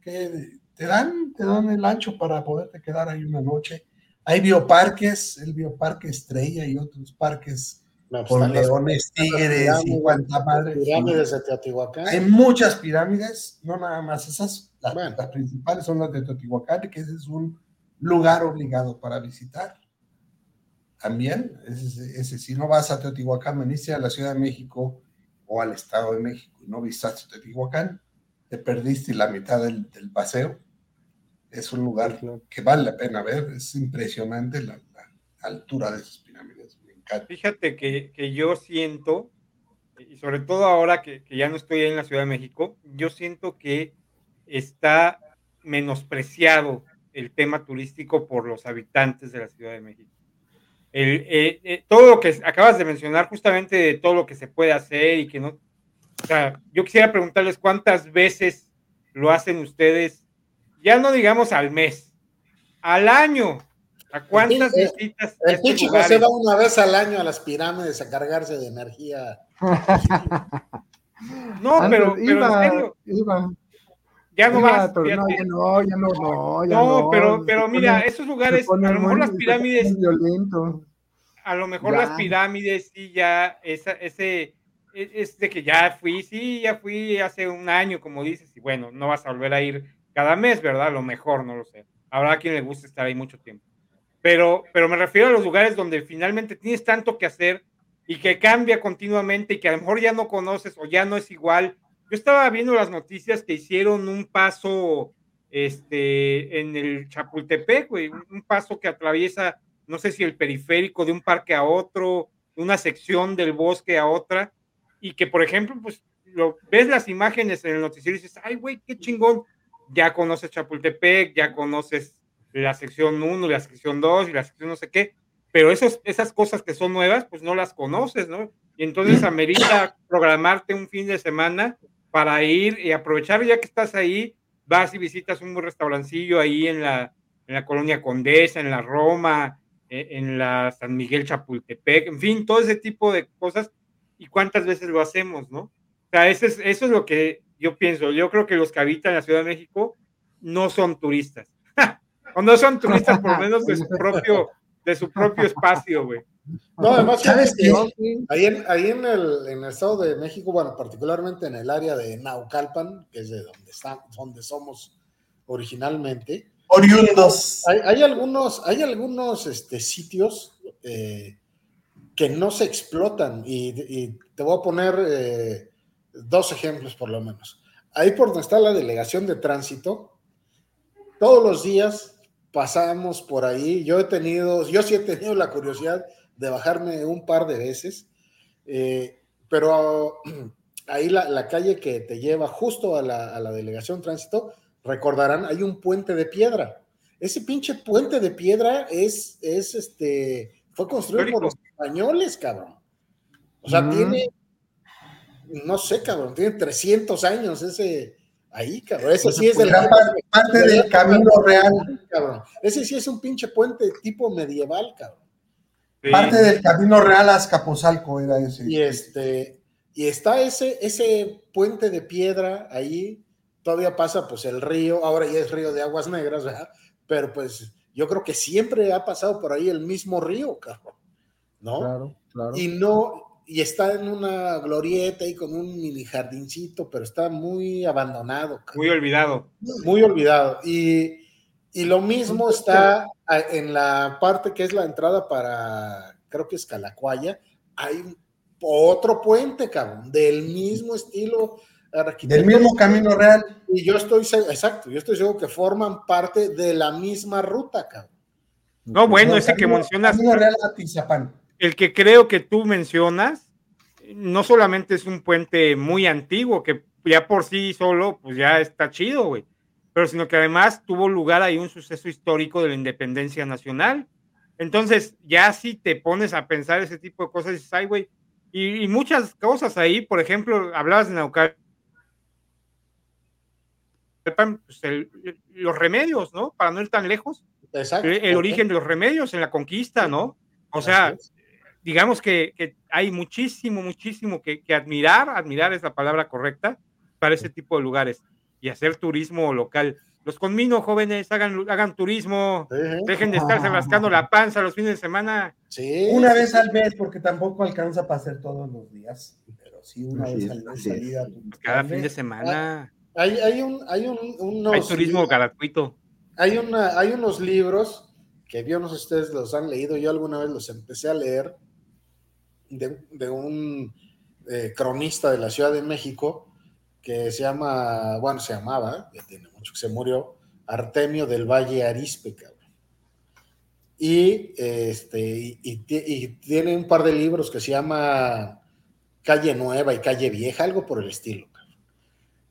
que te dan, te dan el ancho para poderte quedar ahí una noche. Hay bioparques, el bioparque Estrella y otros parques no, pues con leones, tigres y cuanta madre. Pirámides de Teotihuacán. Hay muchas pirámides, no nada más esas, las, principales son las de Teotihuacán, que ese es un lugar obligado para visitar. También, ese, ese, si no vas a Teotihuacán, veniste a la Ciudad de México o al Estado de México y no visitaste Teotihuacán, te perdiste la mitad del, paseo. Es un lugar que vale la pena ver, es impresionante la, altura de esas pirámides. Fíjate que, yo siento, y sobre todo ahora que, ya no estoy en la Ciudad de México, yo siento que está menospreciado el tema turístico por los habitantes de la Ciudad de México. Eh, eh, todo lo que acabas de mencionar, justamente de todo lo que se puede hacer y que no, o sea, yo quisiera preguntarles cuántas veces lo hacen ustedes ya no digamos al mes, al año. ¿A cuántas El- visitas? El pinche lugares? José va una vez al año a las pirámides a cargarse de energía. No, Antes pero, pero en iba, serio, iba, ya no vas. pero no, ya no, ya no, no, ya No, no. pero, pero mira, esos lugares, a lo mejor las pirámides, violento. a lo mejor Ya. las pirámides, sí, ya, esa, ese, e- es de que ya fui, sí, ya fui hace un año, como dices, y bueno, no vas a volver a ir cada mes, ¿verdad? A lo mejor, no lo sé. Habrá quien le guste estar ahí mucho tiempo. Pero, pero me refiero a los lugares donde finalmente tienes tanto que hacer y que cambia continuamente y que a lo mejor ya no conoces o ya no es igual. Yo estaba viendo las noticias que hicieron un paso este, en el Chapultepec, güey, un paso que atraviesa, no sé si el periférico de un parque a otro, de una sección del bosque a otra, y que, por ejemplo, pues lo, ves las imágenes en el noticiero y dices, ay, güey, qué chingón, ya conoces Chapultepec, ya conoces la sección 1, la sección 2 y la sección no sé qué, pero esos, esas cosas que son nuevas, pues no las conoces, ¿no? Y entonces amerita programarte un fin de semana para ir y aprovechar ya que estás ahí, vas y visitas un restaurancillo ahí en la, en la colonia Condesa, en la Roma, eh, en la San Miguel Chapultepec, en fin, todo ese tipo de cosas y cuántas veces lo hacemos, ¿no? O sea, eso es, eso es lo que yo pienso. Yo creo que los que habitan la Ciudad de México no son turistas. o no son turistas por lo menos de su propio, de su propio espacio, güey. No, además, ¿Sabes que Ahí, en, ahí en, el, en el Estado de México, bueno, particularmente en el área de Naucalpan, que es de donde, está, donde somos originalmente, Oriundos. hay, hay algunos, hay algunos este, sitios eh, que no se explotan y, y te voy a poner eh, dos ejemplos por lo menos. Ahí por donde está la delegación de tránsito, todos los días pasamos por ahí. Yo he tenido, yo sí he tenido la curiosidad de bajarme un par de veces, eh, pero ahí la, la, calle que te lleva justo a la, a la delegación tránsito, recordarán, hay un puente de piedra. Ese pinche puente de piedra es, es este, fue construido Histórico. por los españoles, cabrón. O sea, Mm. tiene, no sé, cabrón, tiene 300 años ese, ahí, cabrón. Ese sí es del Era pa- parte del camino real. cabrón. Ese sí es un pinche puente tipo medieval, cabrón. Sí. Parte del camino real a Azcapotzalco era ese. Y este, y está ese, ese puente de piedra ahí, todavía pasa pues el río, ahora ya es río de aguas negras, ¿verdad? Pero pues yo creo que siempre ha pasado por ahí el mismo río, cabrón, ¿no? Claro, claro. Y no, y está en una glorieta y con un mini jardincito, pero está muy abandonado, cabrón Muy olvidado. muy olvidado. Y, y lo mismo está en la parte que es la entrada para, creo que es Calacuaya, hay un- otro puente, cabrón, del mismo estilo Del mismo camino real. Y yo estoy, exacto, yo estoy seguro que forman parte de la misma ruta, cabrón. No, bueno, No, ese que mencionas, Camino real a Tizapán. el que creo que tú mencionas, no solamente es un puente muy antiguo, que ya por sí solo, pues ya está chido, güey, pero sino que además tuvo lugar ahí un suceso histórico de la independencia nacional. Entonces, ya si te pones a pensar ese tipo de cosas, dices, ay, güey, y, y muchas cosas ahí, por ejemplo, hablabas de Naucalpan, pues, el- los remedios, ¿no? Para no ir tan lejos, Exacto. el, el origen de los remedios en la conquista, ¿no? O sea, digamos que, que hay muchísimo, muchísimo que, que admirar, admirar es la palabra correcta para ese tipo de lugares y hacer turismo local. Los conmino, jóvenes, hagan, hagan turismo, Sí, dejen de estarse rascando la panza los fines de semana. Sí, Una vez al mes, porque tampoco alcanza para hacer todos los días. Pero sí, una vez al mes así es. salida. Cada fin de semana Hay, hay, un, hay, un, unos hay turismo libros- gratuito. hay, una, hay unos libros que yo no sé si ustedes los han leído, yo alguna vez los empecé a leer de, de un eh, cronista de la Ciudad de México que se llama, bueno, se llamaba, ya tiene mucho que se murió, Artemio del Valle Arispe, cabrón. Y, este, y, y ti- y tiene un par de libros que se llama Calle Nueva y Calle Vieja, algo por el estilo.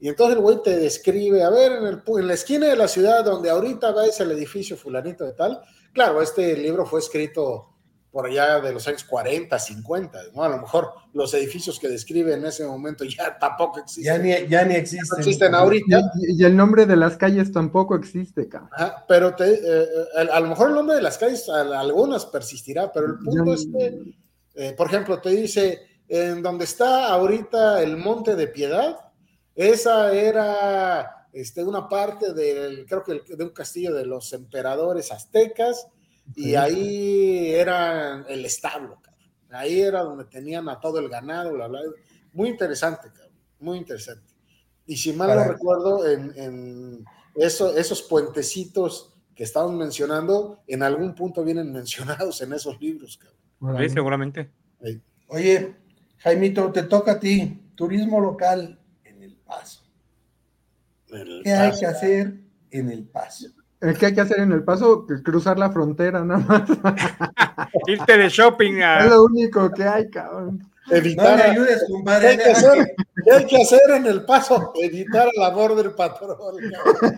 Y entonces el güey te describe, a ver, en, el en la esquina de la ciudad donde ahorita ves el edificio fulanito de tal, claro, este libro fue escrito por allá de los años 40, 50, ¿no? A lo mejor los edificios que describe en ese momento ya tampoco existen. Ya ni, ya ni existen. No existen ahorita. Y, y el nombre de las calles tampoco existe, cabrón. Ajá, pero te, eh, eh, a lo mejor el nombre de las calles, a- algunas persistirá, pero el punto Ya- es que, eh, por ejemplo, te dice, en donde está ahorita el Monte de Piedad, esa era este, una parte del, creo que el- de un castillo de los emperadores aztecas, y ahí era el establo, cabrón. ahí era donde tenían a todo el ganado, bla, bla. Muy interesante, cabrón, muy interesante. Y si mal no recuerdo, en, en eso- esos puentecitos que estamos mencionando, en algún punto vienen mencionados en esos libros, cabrón. Sí, seguramente. Oye, Jaimito, te toca a ti. Turismo local en El Paso. El ¿Qué hay que hacer en El Paso? El que hay que hacer en el paso, cruzar la frontera, nada más. Irte de shopping a... Es lo único que hay, cabrón. No Evitar, me a- ayudes, ¿qué compadre. hay que hacer? ¿Qué hay que hacer en el paso? Evitar a la Border Patrol, cabrón.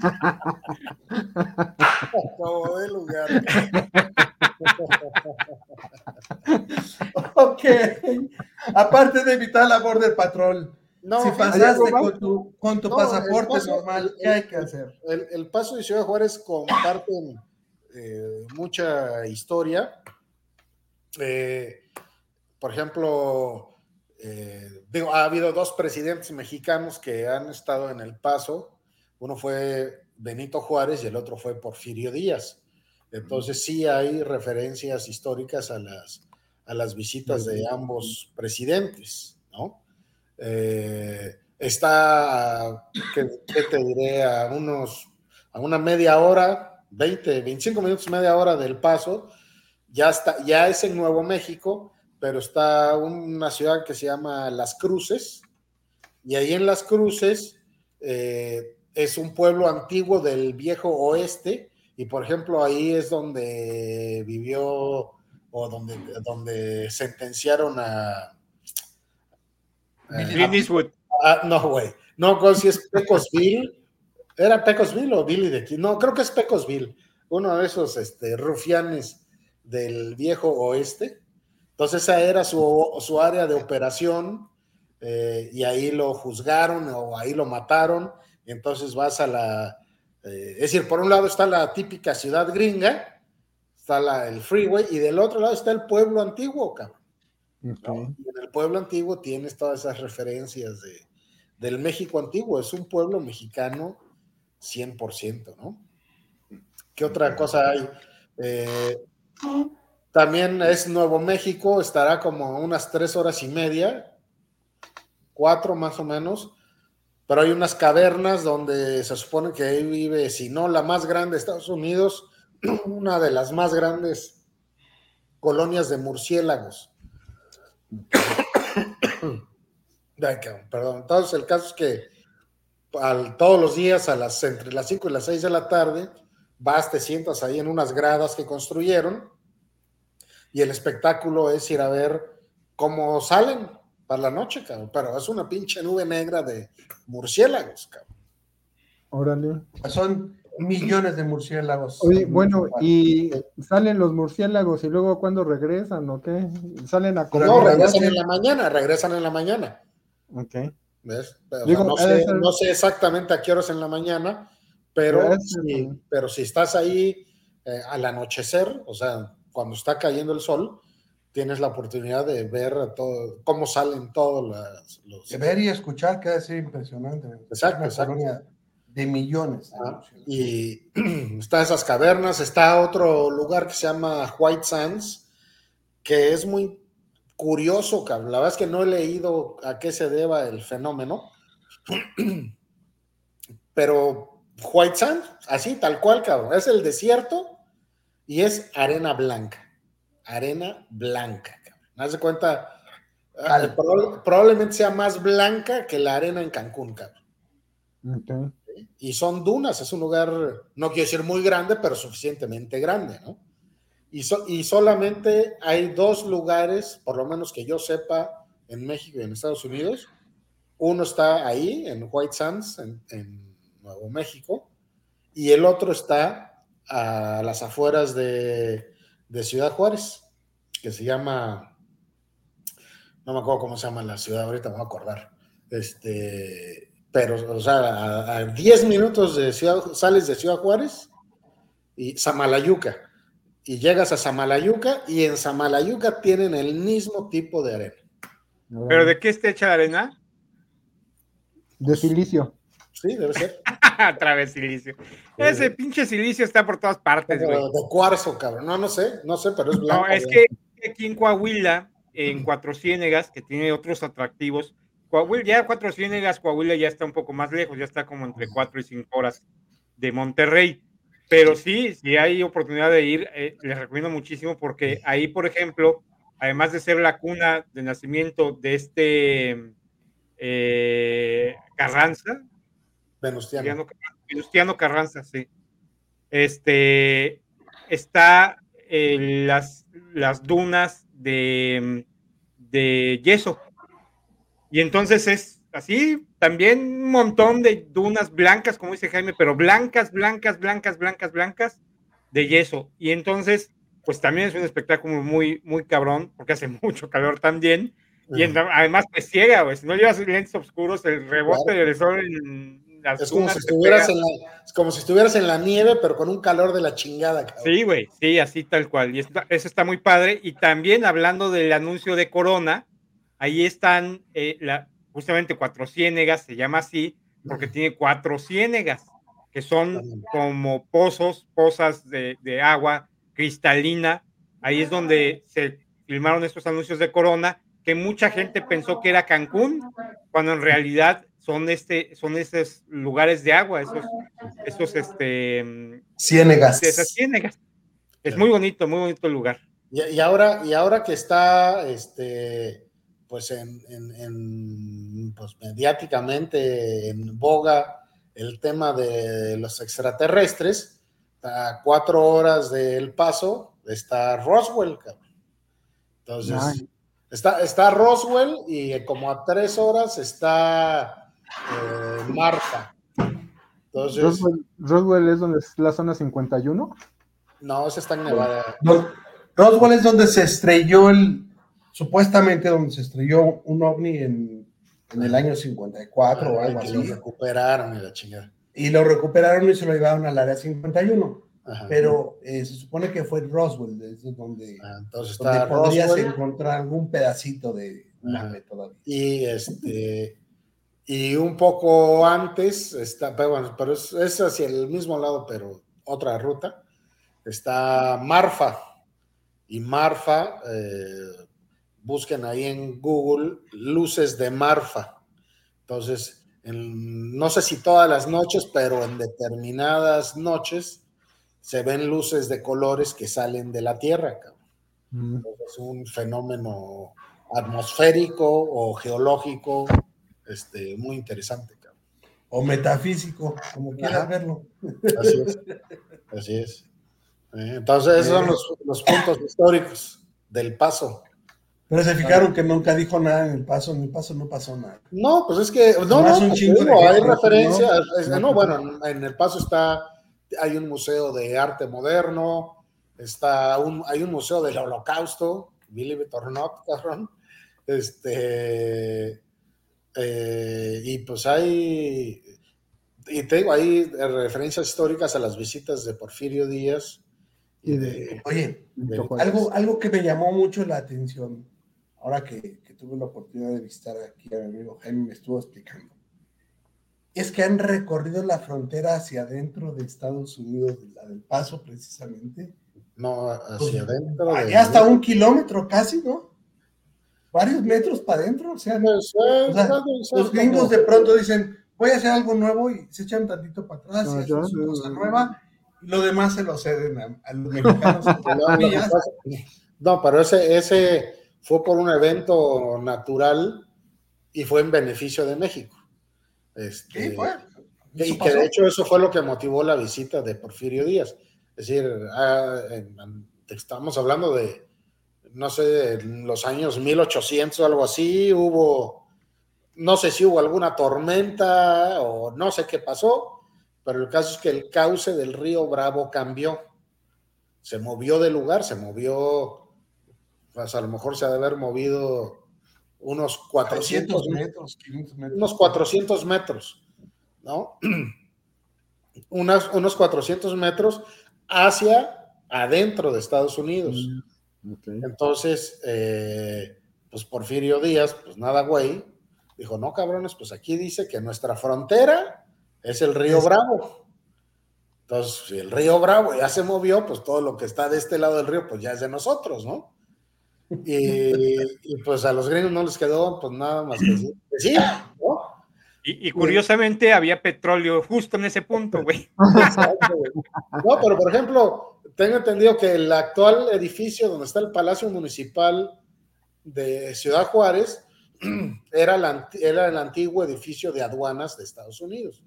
Como de lugar. Ok. Aparte de evitar la Border Patrol, No, si pasaste con tu, con tu No, pasaporte el paso- normal, ¿qué hay que hacer? El, el Paso de Ciudad Juárez comparten eh, mucha historia. Eh, por ejemplo, eh, digo, ha habido dos presidentes mexicanos que han estado en El Paso. Uno fue Benito Juárez y el otro fue Porfirio Díaz. Entonces sí hay referencias históricas a las, a las visitas de ambos presidentes, ¿no? Eh, está, ¿qué, te diré? A unos, a una media hora, 20, 25 minutos, media hora del paso, ya está, ya es en Nuevo México, pero está una ciudad que se llama Las Cruces, y ahí en Las Cruces eh, es un pueblo antiguo del viejo oeste, y por ejemplo ahí es donde vivió o donde, donde sentenciaron a... a- Clint Eastwood. Ah, no, güey. No, si es Pecosville. ¿Era Pecosville o Billy de aquí? No, creo que es Pecosville. Uno de esos este, rufianes del viejo oeste. Entonces, esa era su, su área de operación. eh, y ahí lo juzgaron o ahí lo mataron. Y entonces vas a la. eh, es decir, por un lado está la típica ciudad gringa, está la, el freeway, y del otro lado está el pueblo antiguo, cabrón. Y en el pueblo antiguo tienes todas esas referencias de, del México antiguo, es un pueblo mexicano 100%, ¿no? ¿Qué otra cosa hay? Eh, también es Nuevo México, estará como unas tres horas y media, cuatro más o menos, pero hay unas cavernas donde se supone que ahí vive, si no la más grande de Estados Unidos, una de las más grandes colonias de murciélagos. Ay, perdón. Entonces, el caso es que al- todos los días, a las, entre las 5 y las 6 de la tarde, vas, te sientas ahí en unas gradas que construyeron y el espectáculo es ir a ver cómo salen para la noche, cabrón. Pero es una pinche nube negra de murciélagos, cabrón. Órale. Son millones de murciélagos. Oye, bueno, y salen los murciélagos y luego cuando regresan, ¿o qué? Salen a comer. No, regresan en la mañana, regresan en la mañana. Ok. ¿Ves? Sea, no, sé, ser- no sé exactamente a qué horas en la mañana, pero, Pero es- si, pero si estás ahí eh, al anochecer, o sea, cuando está cayendo el sol, tienes la oportunidad de ver a todo, cómo salen todos los... De ver y escuchar que ser impresionante. Exacto, exacto. colonia de millones. de Ah. Y están esas cavernas, está otro lugar que se llama White Sands, que es muy curioso, cabrón. La verdad es que no he leído a qué se deba el fenómeno, pero White Sands, así, tal cual, cabrón, es el desierto y es arena blanca, arena blanca, cabrón. Haz de cuenta, proba- probablemente sea más blanca que la arena en Cancún, cabrón. Y son dunas, es un lugar, no quiero decir muy grande, pero suficientemente grande, ¿no? Y, so- y solamente hay dos lugares, por lo menos que yo sepa, en México y en Estados Unidos. Uno está ahí, en White Sands, en, en Nuevo México, y el otro está a las afueras de, de Ciudad Juárez, que se llama, no me acuerdo cómo se llama la ciudad, ahorita me voy a acordar. Este, pero, o sea, a 10 minutos de Ciudad, sales de Ciudad Juárez y Samalayuca, y llegas a Samalayuca, y en Samalayuca tienen el mismo tipo de arena. ¿Pero de qué está hecha la arena? De silicio. Sí, debe ser. Otra vez silicio. Ese pinche silicio está por todas partes, güey. De cuarzo, cabrón. No, no sé, no sé, pero es blanco. No, es que aquí en Coahuila, en Cuatro Ciénegas, que tiene otros atractivos, Coahuila, ya Cuatro Ciénegas, Coahuila ya está un poco más lejos, ya está como entre cuatro y cinco horas de Monterrey. Pero sí, si hay oportunidad de ir, eh, les recomiendo muchísimo porque ahí, por ejemplo, además de ser la cuna de nacimiento de este eh, Carranza, Venustiano. Venustiano Carranza, sí. Este está eh, las, las dunas de, de yeso. Y entonces es así, también un montón de dunas blancas, como dice Jaime, pero blancas, blancas, blancas, blancas, blancas de yeso. Y entonces, pues también es un espectáculo muy, muy cabrón, porque hace mucho calor también. Y además te ciega, güey. Si no llevas lentes oscuros, el rebote del sol en las es como, si estuvieras en la, es como si estuvieras en la nieve, pero con un calor de la chingada, cabrón. Sí, güey, sí, así tal cual. Y está- eso está muy padre. Y también hablando del anuncio de Corona, ahí están eh, la, justamente Cuatro Ciénegas, se llama así, porque tiene cuatro ciénegas, que son como pozos, pozas de, de agua cristalina. Ahí es donde se filmaron estos anuncios de Corona, que mucha gente pensó que era Cancún, cuando en realidad son, este, son esos lugares de agua, esos, esos este, mm, Ciénegas. esas ciénegas. Es muy bonito, muy bonito el lugar. Y, y ahora, y ahora que está este, pues en, en- en, pues mediáticamente en boga el tema de los extraterrestres, a cuatro horas del paso está Roswell, cabrón. Entonces, Ay. está, está Roswell y como a tres horas está eh, Marfa. Entonces, Roswell, Roswell es donde es la zona 51. no, ese está en Nevada. No, Roswell es donde se estrelló el, supuestamente donde se estrelló un ovni en, en el año 54 o algo que lo así. recuperaron y la chingada. Y lo recuperaron y se lo llevaron al área 51. Ajá. Pero eh, se supone que fue Roswell, es donde, Ah, Entonces donde podrías Roswell encontrar algún pedacito de nave todavía. y este y un poco antes está, pero bueno, pero es, es hacia el mismo lado, pero otra ruta. Está Marfa y Marfa, eh, busquen ahí en Google luces de Marfa. Entonces, en- no sé si todas las noches, pero en determinadas noches se ven luces de colores que salen de la Tierra. Mm. Es un fenómeno atmosférico o geológico este, muy interesante. cabrón. O metafísico, como quieras verlo. Así es. Así es. Eh, Entonces, esos son los, los puntos históricos del paso. Pero se fijaron que nunca dijo nada en el paso, en el paso no pasó nada. No, pues es que, no, no, un chingo digo, hay referencias. ¿no? es- no, bueno, en el paso está, hay un museo de arte moderno, está un, hay un museo del holocausto, believe it or not, cabrón. Este, eh, y pues hay, y te digo, hay referencias históricas a las visitas de Porfirio Díaz y de, Oye, algo, algo que me llamó mucho la atención, ahora que, que tuve la oportunidad de visitar aquí a mi amigo Jaime, me estuvo explicando, es que han recorrido la frontera hacia adentro de Estados Unidos, la del Paso precisamente. no hacia Pues, adentro. de- Allá hasta un kilómetro casi, ¿no? Varios metros para adentro, o sea, no- Pues, eh, O sea, los gringos de pronto dicen, voy a hacer algo nuevo y se echan tantito para atrás y Ah, hacen su ya, cosa nueva y lo demás se lo ceden a, a los mexicanos. No, no, pero ese, ese fue por un evento natural y fue en beneficio de México. Este, Sí, fue. y que de hecho eso fue lo que motivó la visita de Porfirio Díaz. Es decir, ah, estamos hablando de, no sé, en los años 1800 o algo así, hubo, no sé si hubo alguna tormenta o no sé qué pasó, pero el caso es que el cauce del río Bravo cambió. Se movió de lugar, se movió pues a lo mejor se ha de haber movido unos 400 metros, 500 metros. unos 400 metros, ¿no? Unas, unos 400 metros hacia adentro de Estados Unidos. Ok. Entonces, eh, pues Porfirio Díaz, pues nada, güey, dijo, no, cabrones, pues aquí dice que nuestra frontera es el río Es- Bravo. Entonces, si el río Bravo ya se movió, pues todo lo que está de este lado del río, pues ya es de nosotros, ¿no? Y, y, pues a los gringos no les quedó pues nada más que decir, sí, ¿no? Y, y curiosamente había petróleo justo en ese punto, güey. Exacto, güey. No, pero por ejemplo, tengo entendido que el actual edificio donde está el Palacio Municipal de Ciudad Juárez era, el anti- era el antiguo edificio de aduanas de Estados Unidos.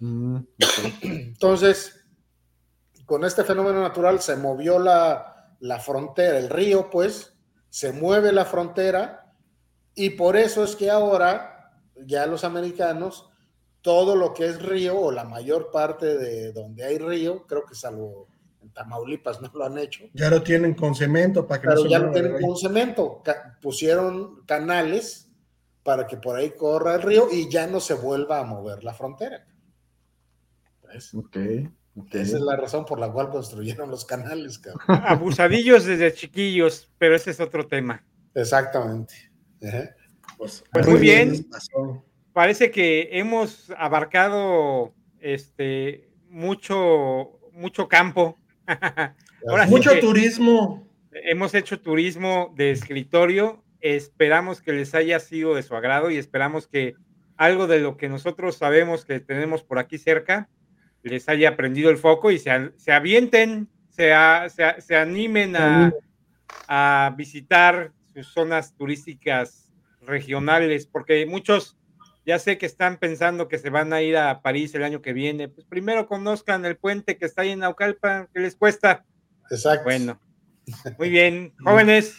Mm. Entonces, con este fenómeno natural se movió la, la frontera, el río, pues, se mueve la frontera y por eso es que ahora ya los americanos, todo lo que es río o la mayor parte de donde hay río, creo que salvo en Tamaulipas no lo han hecho, Ya lo tienen con cemento para que no se ya lo tienen con cemento, Ca- pusieron canales para que por ahí corra el río y ya no se vuelva a mover la frontera. ¿Ves? Ok, Esa es la razón por la cual construyeron los canales, cabrón. Abusadillos desde chiquillos, pero ese es otro tema. Exactamente. Ajá. Pues, Pues muy bien. Parece que hemos abarcado este mucho, mucho campo. Ahora sí Mucho turismo. Hemos hecho turismo de escritorio. Esperamos que les haya sido de su agrado y esperamos que algo de lo que nosotros sabemos que tenemos por aquí cerca les haya prendido el foco y se, se avienten, se, a- se a- se animen a, a visitar sus zonas turísticas regionales, porque muchos ya sé que están pensando que se van a ir a París el año que viene. Pues primero conozcan el puente que está ahí en Naucalpan, que les cuesta. Exacto. Bueno, muy bien, jóvenes,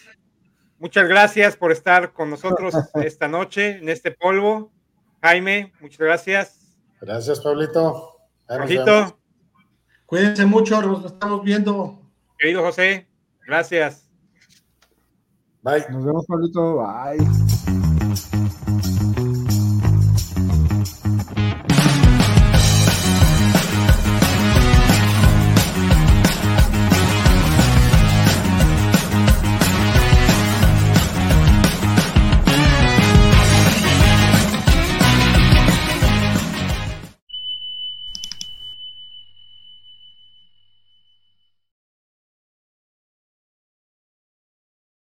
muchas gracias por estar con nosotros esta noche en este polvo. Jaime, muchas gracias. Gracias, Pablito. Rosito, Cuídense mucho, nos estamos viendo. querido José, gracias. Bye. Nos vemos, Pablito. Bye.